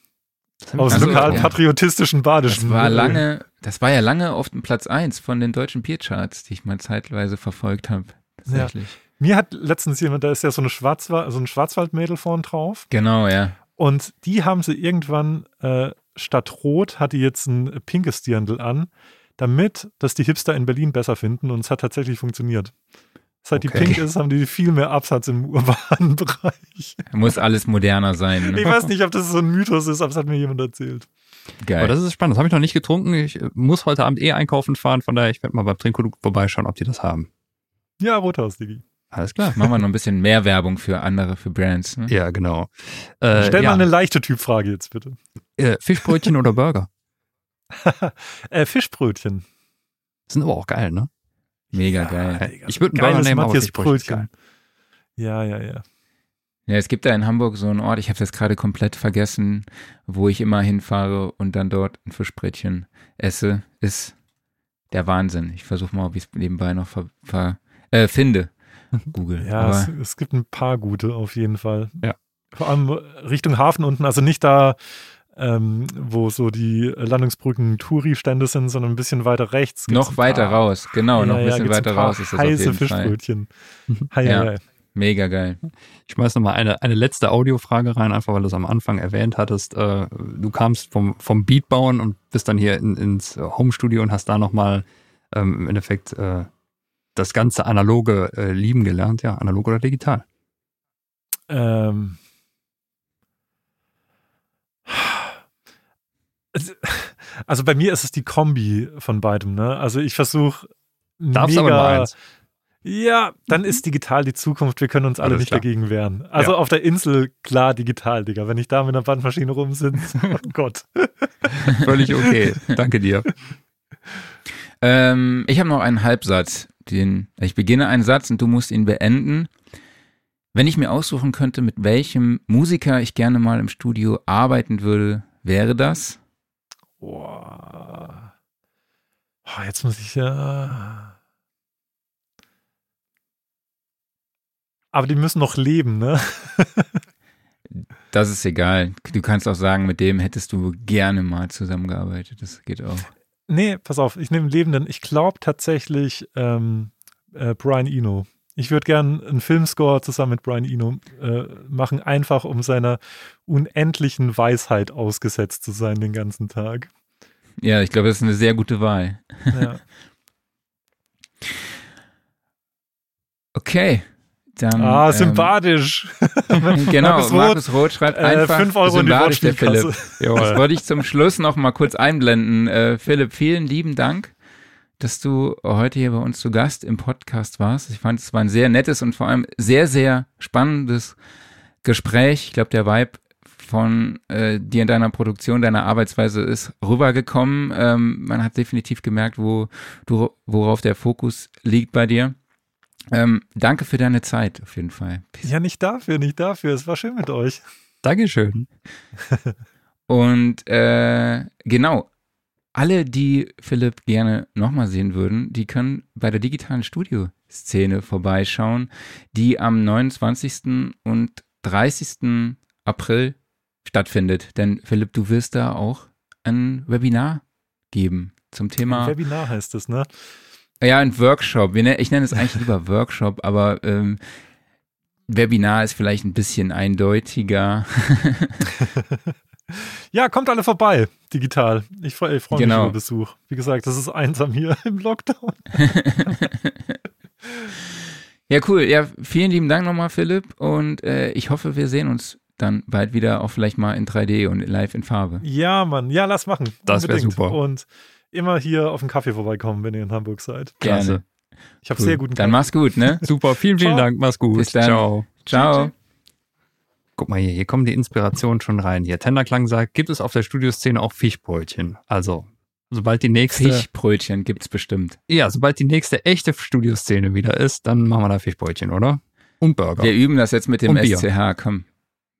Aus also, lokalpatriotistischen ja. badischen. Das war lange, das war ja lange auf dem Platz 1 von den deutschen Biercharts, die ich mal zeitweise verfolgt habe. Tatsächlich. Ja. Mir hat letztens jemand, da ist ja so eine Schwarzwald, so ein Schwarzwaldmädel vorn drauf. Genau, ja. Und die haben sie irgendwann äh, statt rot hat die jetzt ein pinkes Dirndl an, damit das die Hipster in Berlin besser finden und es hat tatsächlich funktioniert. Seit okay. die pink ist, haben die viel mehr Absatz im urbanen Bereich. Muss alles moderner sein. Ne? Ich weiß nicht, ob das so ein Mythos ist, aber es hat mir jemand erzählt. Geil. Aber das ist spannend. Das habe ich noch nicht getrunken. Ich äh, muss heute Abend eh einkaufen fahren. Von daher, ich werde mal beim Trinkprodukt vorbeischauen, ob die das haben. Ja, Rothaus, Digi. Alles klar. Machen wir noch ein bisschen mehr Werbung für andere, für Brands. Ne? Ja, genau. Äh, Stell ja. mal eine leichte Typfrage jetzt bitte. Äh, Fischbrötchen oder Burger? äh, Fischbrötchen. Sind aber auch geil, ne? Mega geil. ich würde einen Burger nehmen, aber Fischbrötchen. Geil. Ja, ja, ja. Ja, es gibt da in Hamburg so einen Ort, ich habe das gerade komplett vergessen, wo ich immer hinfahre und dann dort ein Fischbrötchen esse. Ist der Wahnsinn. Ich versuche mal, ob ich es nebenbei noch ver, ver äh, finde. Google. Ja, es, es, gibt ein paar gute auf jeden Fall. Ja. Vor allem Richtung Hafen unten, also nicht da, ähm, wo so die Landungsbrücken Touri-Stände sind, sondern ein bisschen weiter rechts. Noch weiter paar, raus, genau, ja, noch ein bisschen ja, weiter ein raus ist das heiße auf jeden Fischbrötchen. Fall. ja, mega geil. Ich schmeiß nochmal eine, eine letzte Audiofrage rein, einfach weil du es am Anfang erwähnt hattest. Äh, du kamst vom, vom Beatbauen und bist dann hier in, ins Homestudio und hast da nochmal ähm, im Endeffekt äh, das ganze Analoge äh, lieben gelernt, ja, analog oder digital? Ähm. Also bei mir ist es die Kombi von beidem, ne? Also ich versuche Darfst mega, aber eins. Ja, dann ist digital die Zukunft. Wir können uns alle nicht klar. dagegen wehren. Also ja. auf der Insel, klar, digital, Digga. Wenn ich da mit einer Bandmaschine rumsitze, oh Gott. Völlig okay. Danke dir. Ähm, ich habe noch einen Halbsatz den, ich beginne einen Satz und du musst ihn beenden. Wenn ich mir aussuchen könnte, mit welchem Musiker ich gerne mal im Studio arbeiten würde, wäre das? Boah. Oh, jetzt muss ich ja. Aber die müssen noch leben, ne? das ist egal. Du kannst auch sagen, mit dem hättest du gerne mal zusammengearbeitet. Das geht auch. Nee, pass auf, ich nehme Lebenden. Ich glaube tatsächlich ähm, äh, Brian Eno. Ich würde gern einen Filmscore zusammen mit Brian Eno äh, machen, einfach um seiner unendlichen Weisheit ausgesetzt zu sein den ganzen Tag. Ja, ich glaube, das ist eine sehr gute Wahl. Ja. okay. Dann, ah, ähm, sympathisch. genau, Markus Roth, Markus Roth schreibt äh, einfach äh, 5 Euro sympathisch, in die der Philipp. Das wollte ich zum Schluss noch mal kurz einblenden. Äh, Philipp, vielen lieben Dank, dass du heute hier bei uns zu Gast im Podcast warst. Ich fand, es war ein sehr nettes und vor allem sehr, sehr spannendes Gespräch. Ich glaube, der Vibe von äh, dir in deiner Produktion, deiner Arbeitsweise ist rübergekommen. Ähm, man hat definitiv gemerkt, wo du, worauf der Fokus liegt bei dir. Ähm, danke für deine Zeit, auf jeden Fall. Ja, nicht dafür, nicht dafür. Es war schön mit euch. Dankeschön. Und äh, genau, alle, die Philipp gerne nochmal sehen würden, die können bei der digitalen Studio Szene vorbeischauen, die am 29. und 30. April stattfindet. Denn Philipp, du wirst da auch ein Webinar geben zum Thema. Ein Webinar heißt es, ne? Ja, ein Workshop. Ne, ich nenne es eigentlich lieber Workshop, aber ähm, Webinar ist vielleicht ein bisschen eindeutiger. ja, kommt alle vorbei, digital. Ich, freue freu genau. mich über Besuch. Wie gesagt, das ist einsam hier im Lockdown. ja, cool. Ja, vielen lieben Dank nochmal, Philipp. Und äh, ich hoffe, wir sehen uns dann bald wieder auch vielleicht mal in 3D und live in Farbe. Ja, Mann. Ja, lass machen. Das wäre super. Und immer hier auf den Kaffee vorbeikommen, wenn ihr in Hamburg seid. Gerne. Ich habe cool. sehr guten Dann mach's gut, ne? Super. Vielen, vielen Dank. Mach's gut. Bis dann. Ciao. Ciao. Guck mal hier, hier kommen die Inspirationen schon rein. Hier, Tenderklang sagt, gibt es auf der Studioszene auch Fischbrötchen? Also, sobald die nächste. Fischbrötchen gibt's bestimmt. Ja, sobald die nächste echte Studioszene wieder ist, dann machen wir da Fischbrötchen, oder? Und Burger. Wir üben das jetzt mit dem SCH, komm.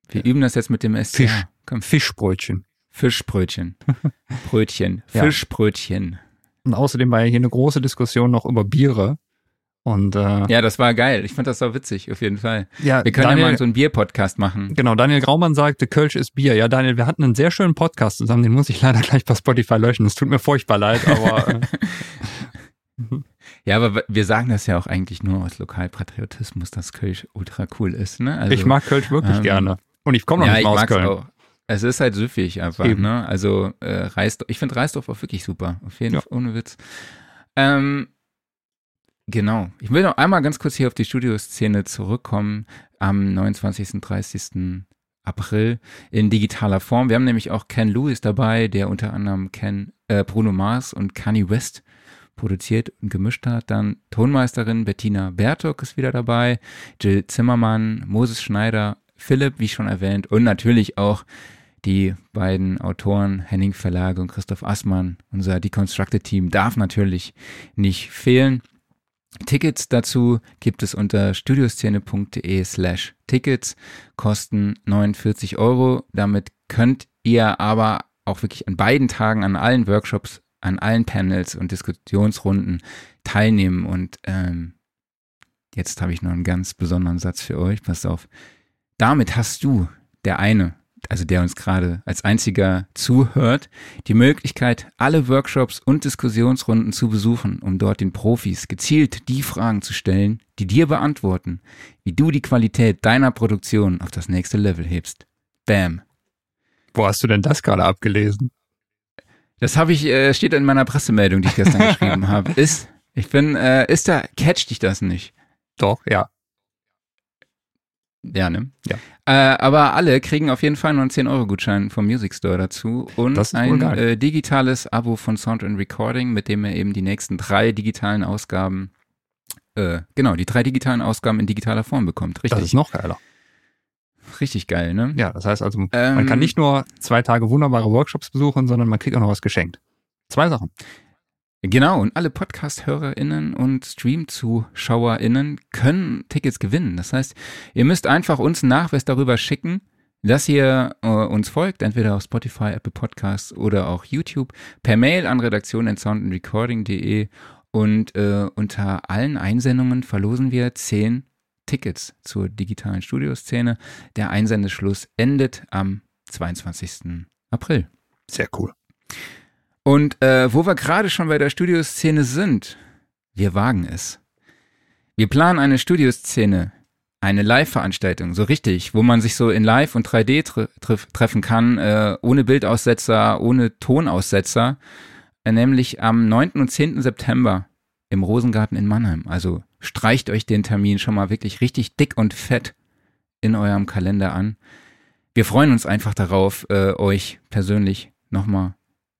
Wir üben das jetzt mit dem SCH. Fisch. Komm. Fischbrötchen. Fischbrötchen. Brötchen. Fischbrötchen. Und außerdem war ja hier eine große Diskussion noch über Biere. Und äh, ja, das war geil. Ich fand das so witzig, auf jeden Fall. Ja, wir können Daniel, ja mal so einen Bier-Podcast machen. Genau, Daniel Graumann sagte, Kölsch ist Bier. Ja, Daniel, wir hatten einen sehr schönen Podcast zusammen, den muss ich leider gleich bei Spotify löschen. Es tut mir furchtbar leid, aber. äh, ja, aber wir sagen das ja auch eigentlich nur aus Lokalpatriotismus, dass Kölsch ultra cool ist. Ne? Also, ich mag Kölsch wirklich ähm, gerne. Und ich komme noch ja, nicht mal aus Köln. Auch. Es ist halt süffig einfach, Eben. ne? Also äh, Reisdorf, ich finde Reisdorf auch wirklich super. Auf jeden Fall, ohne Witz. Ähm, Genau. Ich will noch einmal ganz kurz hier auf die Studioszene zurückkommen am 29. und 30. April in digitaler Form. Wir haben nämlich auch Ken Lewis dabei, der unter anderem Ken, äh, Bruno Mars und Kanye West produziert und gemischt hat. Dann Tonmeisterin Bettina Bertok ist wieder dabei, Jill Zimmermann, Moses Schneider, Philipp, wie schon erwähnt, und natürlich auch die beiden Autoren Henning Verlage und Christoph Assmann. Unser Deconstructed Team darf natürlich nicht fehlen. Tickets dazu gibt es unter studioszene.de slash Tickets, kosten 49 Euro. Damit könnt ihr aber auch wirklich an beiden Tagen, an allen Workshops, an allen Panels und Diskussionsrunden teilnehmen. Und ähm, jetzt habe ich noch einen ganz besonderen Satz für euch. Passt auf. Damit hast du, der eine, also der uns gerade als einziger zuhört, die Möglichkeit, alle Workshops und Diskussionsrunden zu besuchen, um dort den Profis gezielt die Fragen zu stellen, die dir beantworten, wie du die Qualität deiner Produktion auf das nächste Level hebst. Bam. Wo hast du denn das gerade abgelesen? Das habe ich, äh, steht in meiner Pressemeldung, die ich gestern geschrieben habe. Ist, ich bin, äh, ist da, catcht dich das nicht? Doch, ja. Ja, ne? Ja. Äh, aber alle kriegen auf jeden Fall noch einen 10-Euro-Gutschein vom Music Store dazu und ein äh, digitales Abo von Sound and Recording, mit dem er eben die nächsten drei digitalen Ausgaben, äh, genau, die drei digitalen Ausgaben in digitaler Form bekommt. Richtig. Das ist noch geiler. Richtig geil, ne? Ja, das heißt also, ähm, man kann nicht nur zwei Tage wunderbare Workshops besuchen, sondern man kriegt auch noch was geschenkt. Zwei Sachen. Genau, und alle Podcast-HörerInnen und Stream-ZuschauerInnen können Tickets gewinnen. Das heißt, ihr müsst einfach uns einen Nachweis darüber schicken, dass ihr äh, uns folgt, entweder auf Spotify, Apple Podcasts oder auch YouTube, per Mail an redaktion.soundandrecording.de und äh, unter allen Einsendungen verlosen wir zehn Tickets zur digitalen Studioszene. Der Einsendeschluss endet am 22. April. Sehr cool. Und äh, wo wir gerade schon bei der Studioszene sind, wir wagen es. Wir planen eine Studioszene, eine Live-Veranstaltung, so richtig, wo man sich so in Live und 3D tre treff treffen kann, äh, ohne Bildaussetzer, ohne Tonaussetzer, äh, nämlich am 9. und 10. September im Rosengarten in Mannheim. Also streicht euch den Termin schon mal wirklich richtig dick und fett in eurem Kalender an. Wir freuen uns einfach darauf, äh, euch persönlich nochmal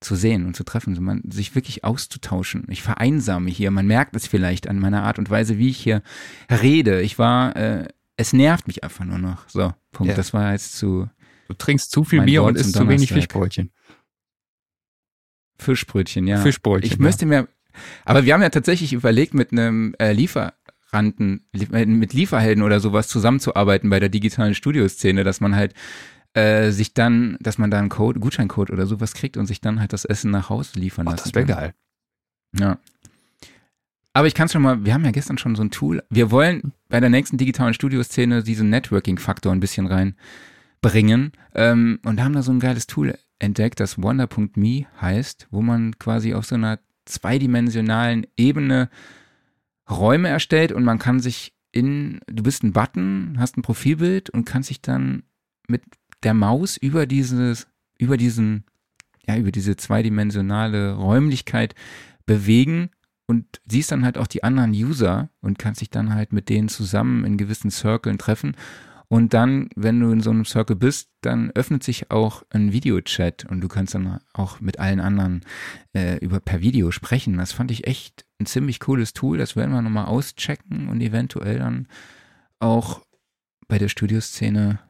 zu sehen und zu treffen, man, sich wirklich auszutauschen. Ich vereinsame hier, man merkt es vielleicht an meiner Art und Weise, wie ich hier rede. Ich war, äh, es nervt mich einfach nur noch. So, Punkt. Ja. Das war jetzt zu. Du trinkst zu viel Bier und isst zu wenig Fischbrötchen. Fischbrötchen, ja. Fischbrötchen. Ich ja. müsste mir, aber wir haben ja tatsächlich überlegt, mit einem äh, Lieferanten, mit Lieferhelden oder sowas zusammenzuarbeiten bei der digitalen Studioszene, dass man halt äh, sich dann, dass man da einen Code, Gutscheincode oder sowas kriegt und sich dann halt das Essen nach Hause liefern lässt. Das wäre geil. Ja. Aber ich kann es schon mal, wir haben ja gestern schon so ein Tool. Wir wollen bei der nächsten digitalen Studioszene diesen Networking-Faktor ein bisschen reinbringen ähm, und haben da so ein geiles Tool entdeckt, das Wonder.me heißt, wo man quasi auf so einer zweidimensionalen Ebene Räume erstellt und man kann sich in, du bist ein Button, hast ein Profilbild und kannst sich dann mit der Maus über dieses, über diesen, ja, über diese zweidimensionale Räumlichkeit bewegen und siehst dann halt auch die anderen User und kannst dich dann halt mit denen zusammen in gewissen Circles treffen. Und dann, wenn du in so einem Circle bist, dann öffnet sich auch ein Videochat und du kannst dann auch mit allen anderen äh, über per Video sprechen. Das fand ich echt ein ziemlich cooles Tool. Das werden wir nochmal auschecken und eventuell dann auch bei der Studioszene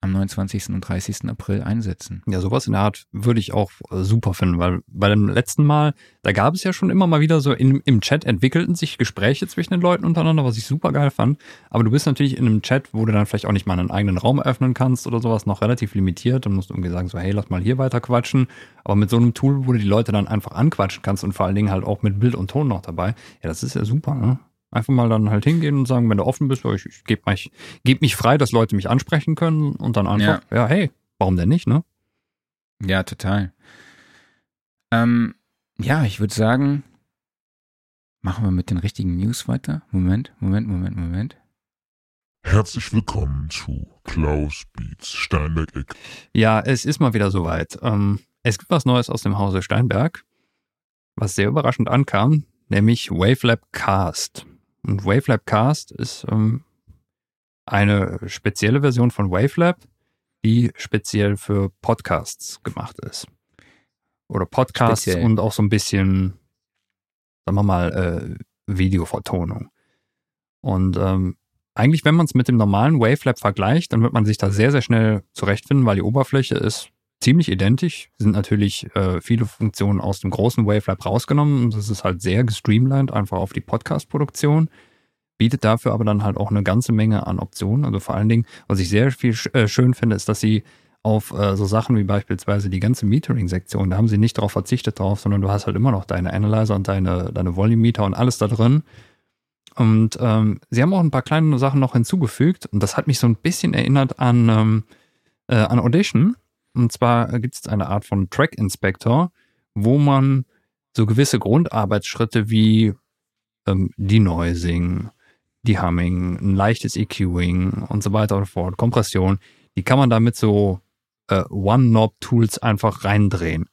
am 29. und 30. April einsetzen. Ja, sowas in der Art würde ich auch äh, super finden, weil bei dem letzten Mal, da gab es ja schon immer mal wieder so in, im Chat entwickelten sich Gespräche zwischen den Leuten untereinander, was ich super geil fand. Aber du bist natürlich in einem Chat, wo du dann vielleicht auch nicht mal einen eigenen Raum öffnen kannst oder sowas, noch relativ limitiert und musst irgendwie sagen so, hey, lass mal hier weiter quatschen. Aber mit so einem Tool, wo du die Leute dann einfach anquatschen kannst und vor allen Dingen halt auch mit Bild und Ton noch dabei, ja, das ist ja super, ne? Einfach mal dann halt hingehen und sagen, wenn du offen bist, ich, ich gebe mich, geb mich frei, dass Leute mich ansprechen können und dann einfach, ja, ja hey, warum denn nicht, ne? Ja, total. Ähm, ja, ich würde sagen, machen wir mit den richtigen News weiter. Moment, Moment, Moment, Moment. Herzlich willkommen zu Klaus Beats Steinberg Eck. Ja, es ist mal wieder soweit. Ähm, es gibt was Neues aus dem Hause Steinberg, was sehr überraschend ankam, nämlich Wavelab Cast. Und Wavelab Cast ist ähm, eine spezielle Version von Wavelab, die speziell für Podcasts gemacht ist. Oder Podcasts speziell. und auch so ein bisschen, sagen wir mal, äh, Videovertonung. Und ähm, eigentlich, wenn man es mit dem normalen Wavelab vergleicht, dann wird man sich da sehr, sehr schnell zurechtfinden, weil die Oberfläche ist ziemlich identisch. Sind natürlich äh, viele Funktionen aus dem großen Wavelab rausgenommen. Das ist halt sehr gestreamlined, einfach auf die Podcast-Produktion. Bietet dafür aber dann halt auch eine ganze Menge an Optionen. Also vor allen Dingen, was ich sehr viel äh, schön finde, ist, dass sie auf äh, so Sachen wie beispielsweise die ganze Metering-Sektion, da haben sie nicht darauf verzichtet drauf, sondern du hast halt immer noch deine Analyzer und deine, deine Volumeter und alles da drin. Und ähm, sie haben auch ein paar kleine Sachen noch hinzugefügt und das hat mich so ein bisschen erinnert an, ähm, äh, an Audition und zwar gibt es eine Art von Track Inspector, wo man so gewisse Grundarbeitsschritte wie ähm, Denoising, Dehumming, ein leichtes EQing und so weiter und so fort, Kompression, die kann man damit so äh, One-Knob-Tools einfach reindrehen.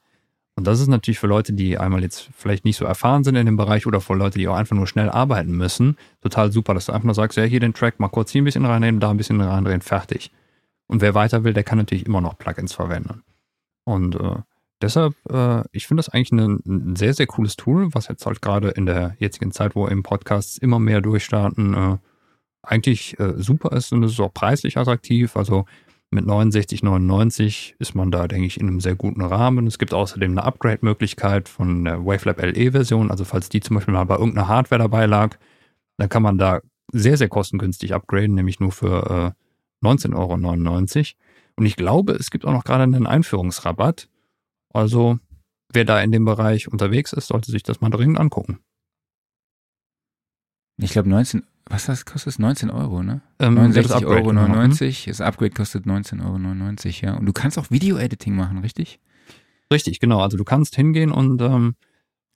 Und das ist natürlich für Leute, die einmal jetzt vielleicht nicht so erfahren sind in dem Bereich oder für Leute, die auch einfach nur schnell arbeiten müssen, total super, dass du einfach nur sagst, ja, hier den Track mal kurz hier ein bisschen reindrehen, da ein bisschen reindrehen, fertig. Und wer weiter will, der kann natürlich immer noch Plugins verwenden. Und äh, deshalb, äh, ich finde das eigentlich ein, ein, sehr, sehr cooles Tool, was jetzt halt gerade in der jetzigen Zeit, wo im Podcasts immer mehr durchstarten, äh, eigentlich äh, super ist und es ist auch preislich attraktiv. Also mit 69,99 ist man da, denke ich, in einem sehr guten Rahmen. Es gibt außerdem eine Upgrade-Möglichkeit von der Wavelab LE-Version. Also falls die zum Beispiel mal bei irgendeiner Hardware dabei lag, dann kann man da sehr, sehr kostengünstig upgraden, nämlich nur für äh, 19,99 Euro. Und ich glaube, es gibt auch noch gerade einen Einführungsrabatt. Also, wer da in dem Bereich unterwegs ist, sollte sich das mal dringend angucken. Ich glaube 19, was das kostet? 19 Euro, ne? Ähm, 69,99 Euro. Genau. Mhm. Das Upgrade kostet 19,99 Euro, ja. Und du kannst auch Video-Editing machen, richtig? Richtig, genau. Also du kannst hingehen und ähm,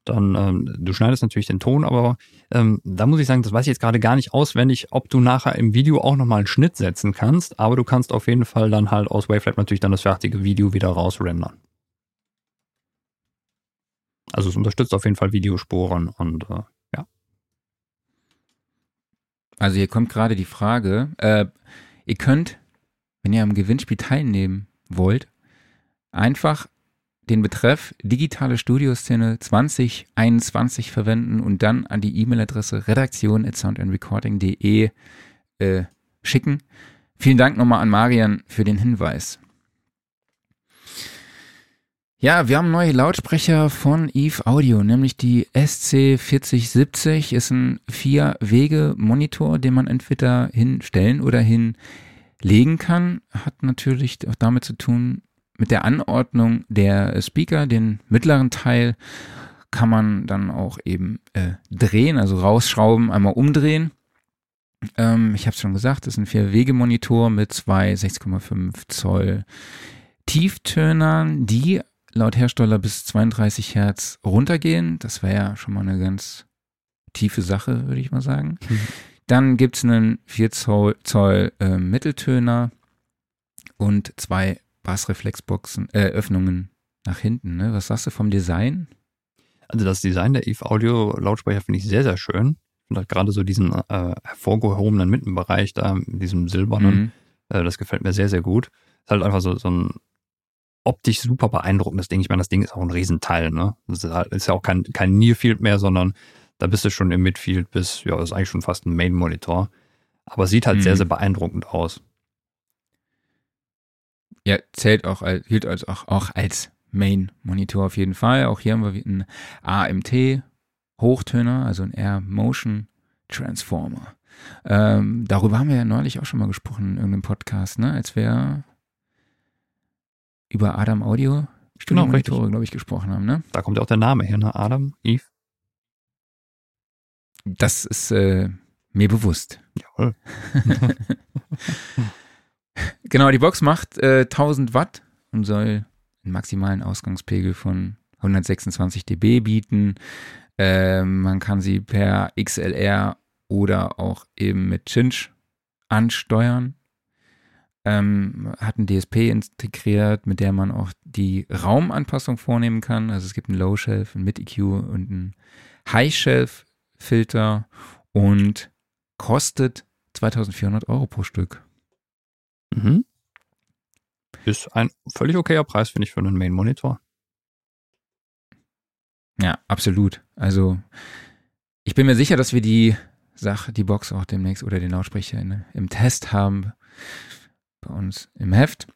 dann, ähm, du schneidest natürlich den Ton, aber ähm, da muss ich sagen, das weiß ich jetzt gerade gar nicht auswendig, ob du nachher im Video auch nochmal einen Schnitt setzen kannst, aber du kannst auf jeden Fall dann halt aus Wavelab natürlich dann das fertige Video wieder rausrendern. Also es unterstützt auf jeden Fall Videospuren und äh, ja. Also hier kommt gerade die Frage, äh, ihr könnt, wenn ihr am Gewinnspiel teilnehmen wollt, einfach den Betreff digitale Studioszene 2021 verwenden und dann an die E-Mail-Adresse redaktion at soundandrecording.de äh, schicken. Vielen Dank nochmal an Marian für den Hinweis. Ja, wir haben neue Lautsprecher von Eve Audio, nämlich die SC4070 ist ein Vier-Wege-Monitor, den man entweder hinstellen oder hinlegen kann. Hat natürlich auch damit zu tun, mit der Anordnung der Speaker, den mittleren Teil, kann man dann auch eben äh, drehen, also rausschrauben, einmal umdrehen. Ähm, ich habe es schon gesagt, das ist ein Vier-Wege-Monitor mit zwei 6,5 Zoll Tieftönern, die laut Hersteller bis 32 Hertz runtergehen. Das wäre ja schon mal eine ganz tiefe Sache, würde ich mal sagen. Mhm. Dann gibt es einen 4 Zoll, Zoll äh, Mitteltöner und zwei Bassreflexboxen, äh, Öffnungen nach hinten. Ne? Was sagst du vom Design? Also das Design der Eve Audio Lautsprecher finde ich sehr, sehr schön. Und halt gerade so diesen äh, hervorgehobenen Mittenbereich da, mit diesem silbernen, mhm. äh, das gefällt mir sehr, sehr gut. Ist halt einfach so, so ein optisch super beeindruckendes Ding. Ich meine, das Ding ist auch ein Riesenteil, ne? Das ist, halt, ist ja auch kein, kein Nearfield mehr, sondern da bist du schon im Midfield bis, ja, ist eigentlich schon fast ein Main-Monitor. Aber sieht halt mhm. sehr, sehr beeindruckend aus. Ja, zählt auch als, hielt als auch, auch als Main-Monitor auf jeden Fall. Auch hier haben wir einen AMT Hochtöner, also ein Air Motion Transformer. Ähm, darüber haben wir ja neulich auch schon mal gesprochen in irgendeinem Podcast, ne? Als wir über Adam Audio genau, glaube ich, gesprochen haben, ne? Da kommt ja auch der Name her, ne? Adam, Eve. Das ist äh, mir bewusst. Jawohl. genau, die Box macht äh, 1000 Watt und soll einen maximalen Ausgangspegel von 126 dB bieten. Äh, man kann sie per XLR oder auch eben mit Cinch ansteuern. Ähm, hat ein DSP integriert, mit der man auch die Raumanpassung vornehmen kann. Also es gibt einen Low-Shelf, einen Mid-EQ und einen High-Shelf-Filter und kostet 2400 Euro pro Stück. Mhm. Ist ein völlig okayer Preis, finde ich, für einen Main-Monitor. Ja, absolut. Also ich bin mir sicher, dass wir die Sache, die Box auch demnächst oder den Lautsprecher in, im Test haben bei uns im Heft.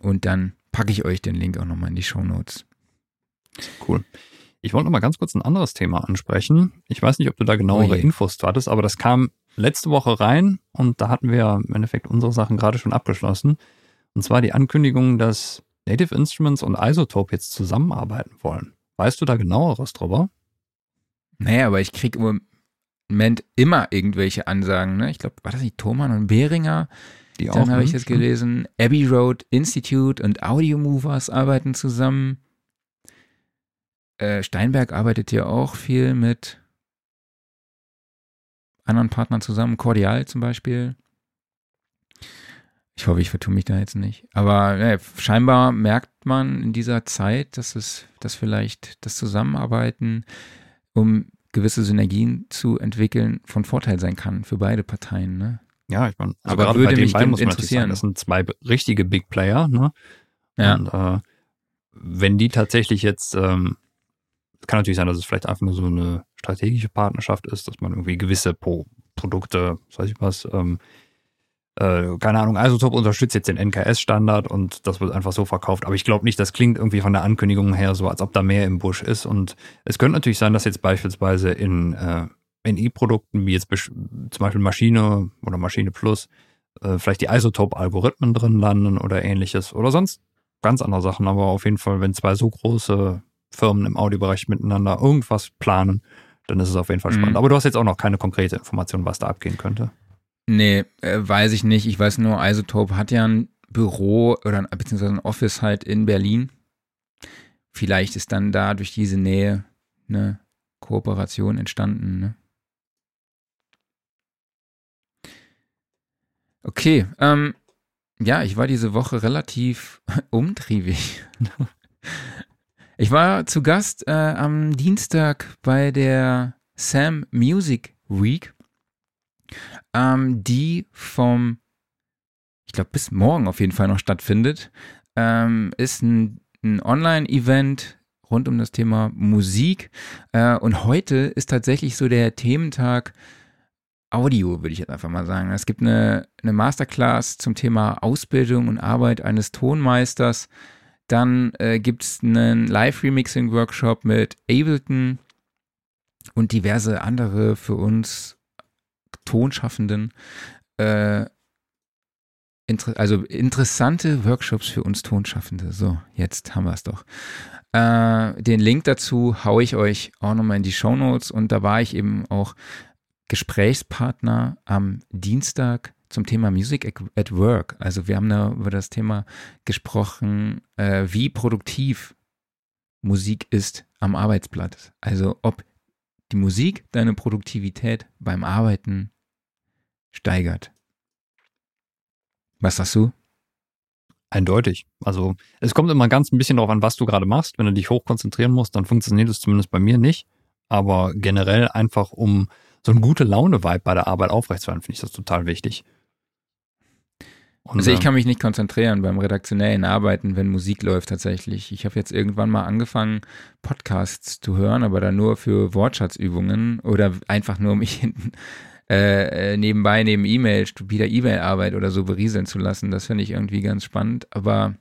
Und dann packe ich euch den Link auch nochmal in die Show Notes. Cool. Ich wollte noch mal ganz kurz ein anderes Thema ansprechen. Ich weiß nicht, ob du da genauere oh Infos hattest, aber das kam letzte Woche rein und da hatten wir im Endeffekt unsere Sachen gerade schon abgeschlossen. Und zwar die Ankündigung, dass Native Instruments und Isotope jetzt zusammenarbeiten wollen. Weißt du da genaueres drüber? Naja, aber ich kriege im Moment immer irgendwelche Ansagen. Ne? Ich glaube, war das nicht Thomann und Behringer? Die Dann habe ich jetzt gelesen, Abbey Road Institute und Audio Movers arbeiten zusammen. Äh, Steinberg arbeitet ja auch viel mit anderen Partnern zusammen, Cordial zum Beispiel. Ich hoffe, ich vertue mich da jetzt nicht. Aber ja, scheinbar merkt man in dieser Zeit, dass es, dass vielleicht das Zusammenarbeiten, um gewisse Synergien zu entwickeln, von Vorteil sein kann für beide Parteien. Ne? Ja, ich meine, also aber würde mich beiden muss man interessieren. Sagen, das sind zwei richtige Big Player. Ne? Ja. Und äh, wenn die tatsächlich jetzt, ähm, kann natürlich sein, dass es vielleicht einfach nur so eine strategische Partnerschaft ist, dass man irgendwie gewisse Pro Produkte, weiß ich was, ähm, äh, keine Ahnung, Isotop unterstützt jetzt den NKS-Standard und das wird einfach so verkauft. Aber ich glaube nicht, das klingt irgendwie von der Ankündigung her so, als ob da mehr im Busch ist. Und es könnte natürlich sein, dass jetzt beispielsweise in äh, NI-Produkten, wie jetzt zum Beispiel Maschine oder Maschine Plus, äh, vielleicht die Isotope-Algorithmen drin landen oder ähnliches. Oder sonst ganz andere Sachen. Aber auf jeden Fall, wenn zwei so große Firmen im Audiobereich miteinander irgendwas planen, dann ist es auf jeden Fall spannend. Mhm. Aber du hast jetzt auch noch keine konkrete Information, was da abgehen könnte. Nee, äh, weiß ich nicht. Ich weiß nur, Isotope hat ja ein Büro oder beziehungsweise ein Office halt in Berlin. Vielleicht ist dann da durch diese Nähe eine Kooperation entstanden. Ne? Okay, ähm, ja, ich war diese Woche relativ umtriebig. ich war zu Gast äh, am Dienstag bei der Sam Music Week ähm, die vom, ich glaube, bis morgen auf jeden Fall noch stattfindet. Ähm, ist ein, ein Online-Event rund um das Thema Musik. Äh, und heute ist tatsächlich so der Thementag Audio, würde ich jetzt einfach mal sagen. Es gibt eine, eine Masterclass zum Thema Ausbildung und Arbeit eines Tonmeisters. Dann äh, gibt es einen Live-Remixing-Workshop mit Ableton und diverse andere für uns Tonschaffenden. Äh, inter also interessante Workshops für uns Tonschaffende. So, jetzt haben wir es doch. Äh, den Link dazu haue ich euch auch nochmal in die Show Notes und da war ich eben auch Gesprächspartner am Dienstag zum Thema Music at Work. Also wir haben da über das Thema gesprochen, äh, wie produktiv Musik ist am Arbeitsplatz. Also ob die Musik deine Produktivität beim Arbeiten steigert. Was sagst du? Eindeutig. Also es kommt immer ganz ein bisschen darauf an, was du gerade machst. Wenn du dich hochkonzentrieren musst, dann funktioniert es zumindest bei mir nicht. Aber generell einfach, um so eine gute Laune-Vibe bei der Arbeit aufrechtzuerhalten, finde ich das total wichtig. Und, also ich kann mich nicht konzentrieren beim redaktionellen Arbeiten, wenn Musik läuft tatsächlich. Ich habe jetzt irgendwann mal angefangen, Podcasts zu hören, aber dann nur für Wortschatzübungen oder einfach nur mich hinten äh, äh, nebenbei neben E-Mail, stupider E-Mail-Arbeit oder so berieseln zu lassen. Das finde ich irgendwie ganz spannend. Aber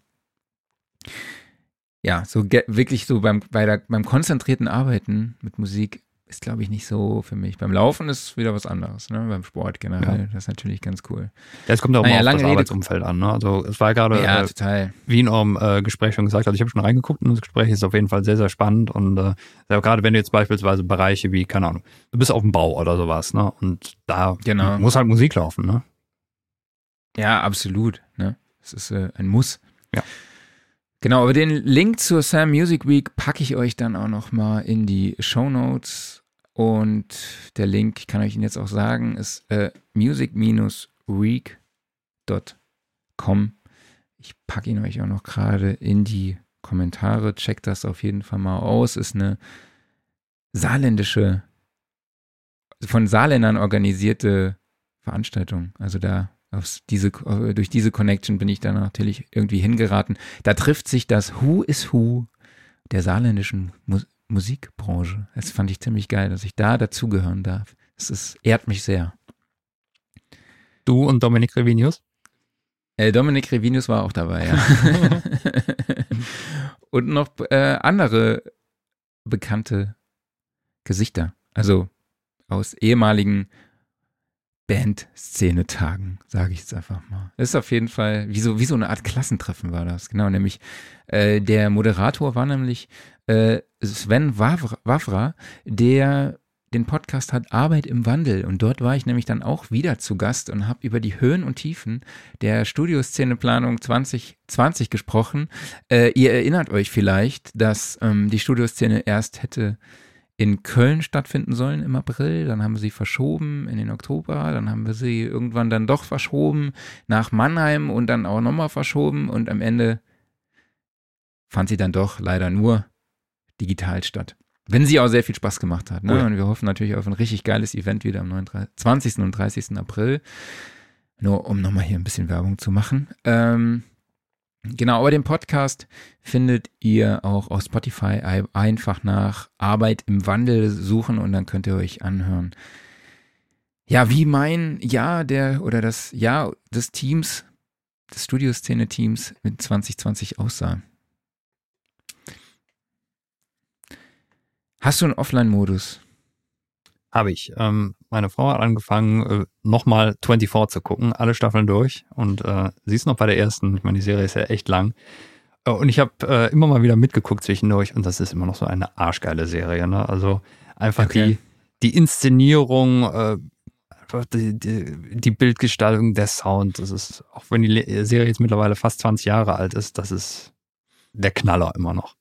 ja, so wirklich so beim, bei der, beim konzentrierten Arbeiten mit Musik ist, glaube ich, nicht so für mich. Beim Laufen ist wieder was anderes, ne? Beim Sport generell. Ja. Das ist natürlich ganz cool. Ja, es kommt auch naja, mal auf das Arbeitsumfeld an. Ne? Also es war gerade, ja, äh, wie in eurem äh, Gespräch schon gesagt, also ich habe schon reingeguckt und das Gespräch ist auf jeden Fall sehr, sehr spannend. Und äh, gerade wenn du jetzt beispielsweise Bereiche wie, keine Ahnung, du bist auf dem Bau oder sowas, ne? Und da genau. muss halt Musik laufen, ne? Ja, absolut. Ne? Es ist äh, ein Muss. Ja. Genau, aber den Link zur Sam Music Week packe ich euch dann auch noch mal in die Show Notes. Und der Link, ich kann euch ihn jetzt auch sagen, ist äh, music-week.com. Ich packe ihn euch auch noch gerade in die Kommentare. Checkt das auf jeden Fall mal aus. Ist eine saarländische, von Saarländern organisierte Veranstaltung. Also da diese, durch diese Connection bin ich da natürlich irgendwie hingeraten. Da trifft sich das Who is Who der saarländischen Mu Musikbranche. Das fand ich ziemlich geil, dass ich da dazugehören darf. Es ist, ehrt mich sehr. Du und Dominik Revinius? Äh, Dominik Revinius war auch dabei, ja. und noch äh, andere bekannte Gesichter. Also aus ehemaligen Bandszene-Tagen, sage ich jetzt einfach mal. Ist auf jeden Fall, wie so, wie so eine Art Klassentreffen war das. Genau, nämlich äh, der Moderator war nämlich äh, Sven Wawra, der den Podcast hat Arbeit im Wandel und dort war ich nämlich dann auch wieder zu Gast und habe über die Höhen und Tiefen der Studioszeneplanung 2020 gesprochen. Äh, ihr erinnert euch vielleicht, dass ähm, die Studioszene erst hätte in Köln stattfinden sollen im April, dann haben wir sie verschoben in den Oktober, dann haben wir sie irgendwann dann doch verschoben nach Mannheim und dann auch nochmal verschoben und am Ende fand sie dann doch leider nur digital statt. Wenn sie auch sehr viel Spaß gemacht hat. Ne? Ja. Und wir hoffen natürlich auf ein richtig geiles Event wieder am 20. und 30. April. Nur um nochmal hier ein bisschen Werbung zu machen. Ähm, genau, aber den Podcast findet ihr auch auf Spotify einfach nach Arbeit im Wandel suchen und dann könnt ihr euch anhören. Ja, wie mein Jahr der oder das Jahr des Teams, des Studioszene-Teams mit 2020 aussah. Hast du einen Offline-Modus? Habe ich. Ähm, meine Frau hat angefangen, äh, nochmal 24 zu gucken, alle Staffeln durch. Und äh, sie ist noch bei der ersten. Ich meine, die Serie ist ja echt lang. Äh, und ich habe äh, immer mal wieder mitgeguckt zwischendurch. Und das ist immer noch so eine arschgeile Serie. Ne? Also einfach okay. die, die Inszenierung, äh, die, die, die, Bildgestaltung, der Sound. Das ist, auch wenn die Serie jetzt mittlerweile fast 20 Jahre alt ist, das ist der Knaller immer noch.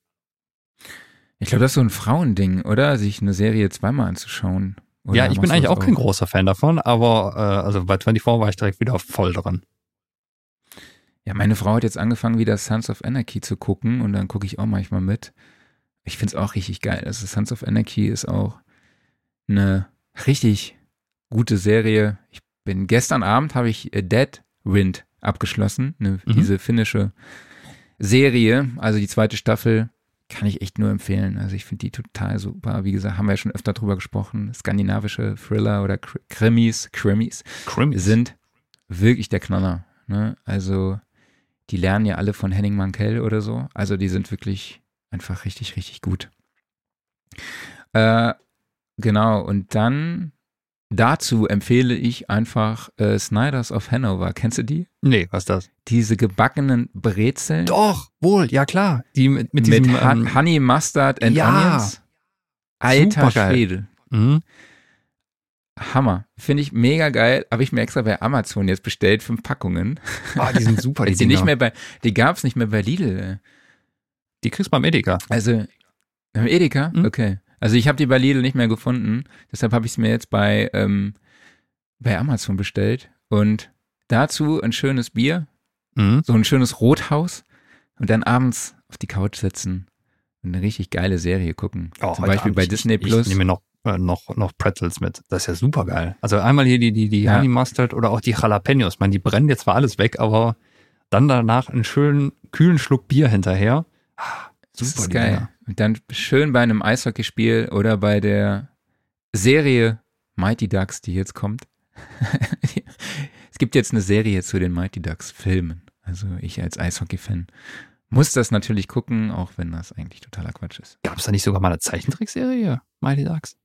Ich glaube, das ist so ein Frauending, oder? Sich eine Serie zweimal anzuschauen. Oder ja, ich bin eigentlich auch, auch kein großer Fan davon, aber äh, also bei 24 war ich direkt wieder voll dran. Ja, meine Frau hat jetzt angefangen, wieder Sons of Anarchy zu gucken und dann gucke ich auch manchmal mit. Ich finde es auch richtig geil. Also Sons of Anarchy ist auch eine richtig gute Serie. Ich bin gestern Abend habe ich äh, Dead Wind abgeschlossen, ne, mhm. diese finnische Serie, also die zweite Staffel kann ich echt nur empfehlen. Also ich finde die total super. Wie gesagt, haben wir ja schon öfter drüber gesprochen. Skandinavische Thriller oder Krimis, Krimis, Krimis. sind wirklich der Knaller. Ne? Also die lernen ja alle von Henning Mankell oder so. Also die sind wirklich einfach richtig, richtig gut. Äh, genau, und dann dazu empfehle ich einfach äh, Snyders of Hanover. Kennst du die? Nee, was ist das? Diese gebackenen Brezeln. Doch, wohl, ja klar. Die mit, mit, diesem, mit ähm, Honey Mustard and ja, Onions. Alter Schwede. Mhm. Hammer. Finde ich mega geil. Habe ich mir extra bei Amazon jetzt bestellt, fünf Packungen. Ah, die sind super. Die, die, nicht mehr bei, die gab es nicht mehr bei Lidl. Die kriegst du beim Edeka. Also, beim Edeka? Mhm. Okay. Also ich habe die bei Lidl nicht mehr gefunden. Deshalb habe ich es mir jetzt bei, ähm, bei Amazon bestellt. Und dazu ein schönes Bier. Mhm. So ein schönes Rothaus. Und dann abends auf die Couch sitzen und eine richtig geile Serie gucken. Oh, Zum Beispiel bei Disney Plus. Ich nehme noch äh, noch, noch Pretzels mit. Das ist ja super geil. Also einmal hier die, die, die ja. Honey Mustard oder auch die Jalapenos. Ich meine, die brennen jetzt zwar alles weg, aber dann danach einen schönen, kühlen Schluck Bier hinterher. Ah, super das ist geil. Und dann schön bei einem Eishockeyspiel oder bei der Serie Mighty Ducks, die jetzt kommt. es gibt jetzt eine Serie zu den Mighty Ducks Filmen. Also ich als Eishockey-Fan muss das natürlich gucken, auch wenn das eigentlich totaler Quatsch ist. Gab es da nicht sogar mal eine Zeichentrickserie, Mighty Ducks?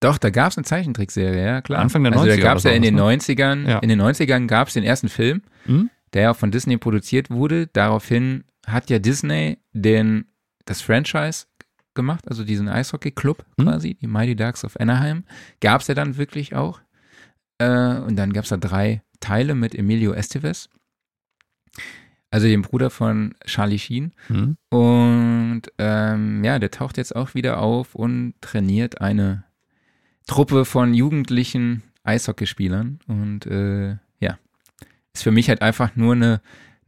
Doch, da gab es eine Zeichentrickserie, ja klar. Anfang der 90er. Also da gab es ja in den 90ern, ne? ja. in den 90ern gab es den ersten Film, mhm. der ja von Disney produziert wurde. Daraufhin hat ja Disney den, das Franchise gemacht, also diesen Eishockey-Club mhm. quasi, die Mighty Ducks of Anaheim. Gab es ja dann wirklich auch. Äh, und dann gab es da drei Teile mit Emilio Estevez. Also dem Bruder von Charlie Sheen. Mhm. Und ähm, ja, der taucht jetzt auch wieder auf und trainiert eine Truppe von jugendlichen Eishockeyspielern und äh, ja, ist für mich halt einfach nur eine,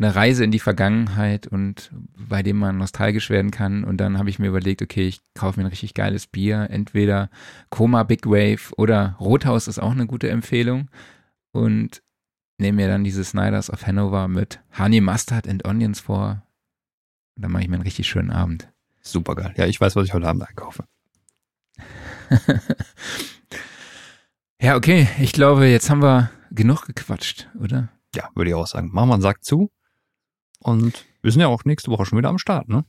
eine Reise in die Vergangenheit und bei dem man nostalgisch werden kann. Und dann habe ich mir überlegt, okay, ich kaufe mir ein richtig geiles Bier, entweder Koma Big Wave oder Rothaus ist auch eine gute Empfehlung. Und nehme mir dann diese Snyders of Hanover mit Honey Mustard and Onions vor. Und dann mache ich mir einen richtig schönen Abend. Super geil. Ja, ich weiß, was ich heute Abend einkaufe. ja, okay. Ich glaube, jetzt haben wir genug gequatscht, oder? Ja, würde ich auch sagen. Machen wir einen Sack zu. Und wir sind ja auch nächste Woche schon wieder am Start, ne?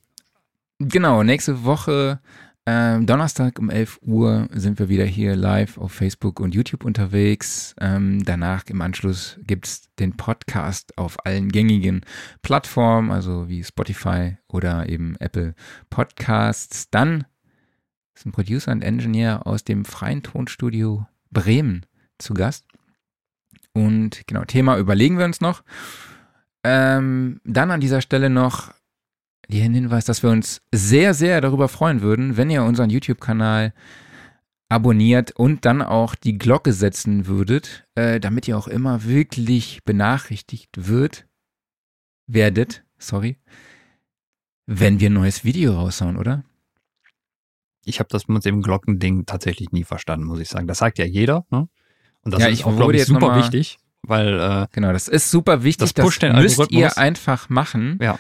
Genau, nächste Woche ähm, Donnerstag um 11 Uhr sind wir wieder hier live auf Facebook und YouTube unterwegs. Ähm, danach im Anschluss gibt's den Podcast auf allen gängigen Plattformen, also wie Spotify oder eben Apple Podcasts. Dann ist ein Producer und Engineer aus dem Freien Tonstudio Bremen zu Gast. Und genau, Thema überlegen wir uns noch. Ähm, dann an dieser Stelle noch den Hinweis, dass wir uns sehr, sehr darüber freuen würden, wenn ihr unseren YouTube-Kanal abonniert und dann auch die Glocke setzen würdet, äh, damit ihr auch immer wirklich benachrichtigt wird, werdet, sorry, wenn wir ein neues Video raushauen, oder? ich habe das mit dem Glockending tatsächlich nie verstanden, muss ich sagen. Das sagt ja jeder. Ne? Und das ja, ist auch, glaube ich, super wichtig, weil äh, genau, das ist super wichtig. Das, pusht das den müsst ihr einfach machen. Ja.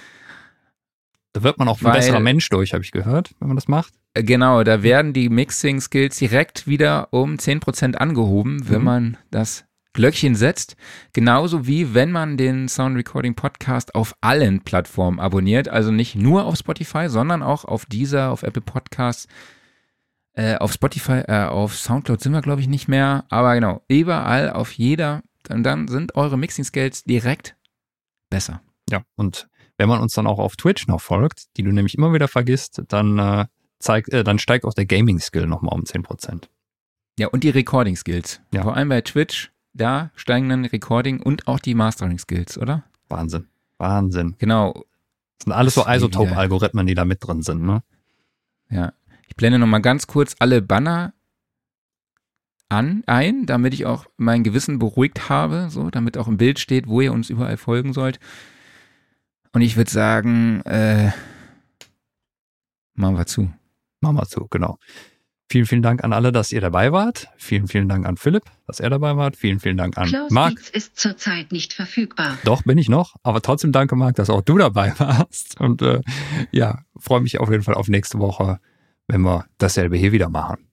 Da wird man auch ein besserer Mensch durch, habe ich gehört, wenn man das macht. Äh, genau, da werden die Mixing-Skills direkt wieder um 10% angehoben, wenn mhm. man das Glöckchen setzt. Genauso wie wenn man den Sound Recording Podcast auf allen Plattformen abonniert. Also nicht nur auf Spotify, sondern auch auf dieser, auf Apple Podcasts, äh, auf Spotify, äh, auf Soundcloud sind wir, glaube ich, nicht mehr. Aber genau, überall, auf jeder. Und dann sind eure Mixing-Skills direkt besser. Ja, und wenn man uns dann auch auf Twitch noch folgt, die du nämlich immer wieder vergisst, dann, äh, zeigt, äh, dann steigt auch der Gaming-Skill nochmal um 10%. Ja, und die Recording-Skills. Ja. Vor allem bei Twitch, da steigen dann Recording und auch die Mastering-Skills, oder? Wahnsinn. Wahnsinn. Genau. Das sind alles so Isotope-Algorithmen, die da mit drin sind, ne? Ja. Ich blende nochmal ganz kurz alle Banner an, ein, damit ich auch mein Gewissen beruhigt habe, so, damit auch im Bild steht, wo ihr uns überall folgen sollt. Und ich würde sagen, äh, machen wir zu. Machen wir zu, genau. Vielen, vielen Dank an alle, dass ihr dabei wart. Vielen, vielen Dank an Philipp, dass er dabei war. Vielen, vielen Dank an Klaus Marc. Dietz ist zurzeit nicht verfügbar. Doch, bin ich noch. Aber trotzdem danke, Marc, dass auch du dabei warst. Und äh, ja, freue mich auf jeden Fall auf nächste Woche wenn wir dasselbe hier wieder machen.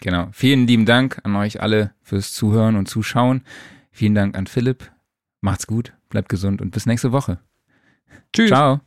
Genau. Vielen lieben Dank an euch alle fürs Zuhören und Zuschauen. Vielen Dank an Philipp. Macht's gut, bleibt gesund und bis nächste Woche. Tschüss. Ciao.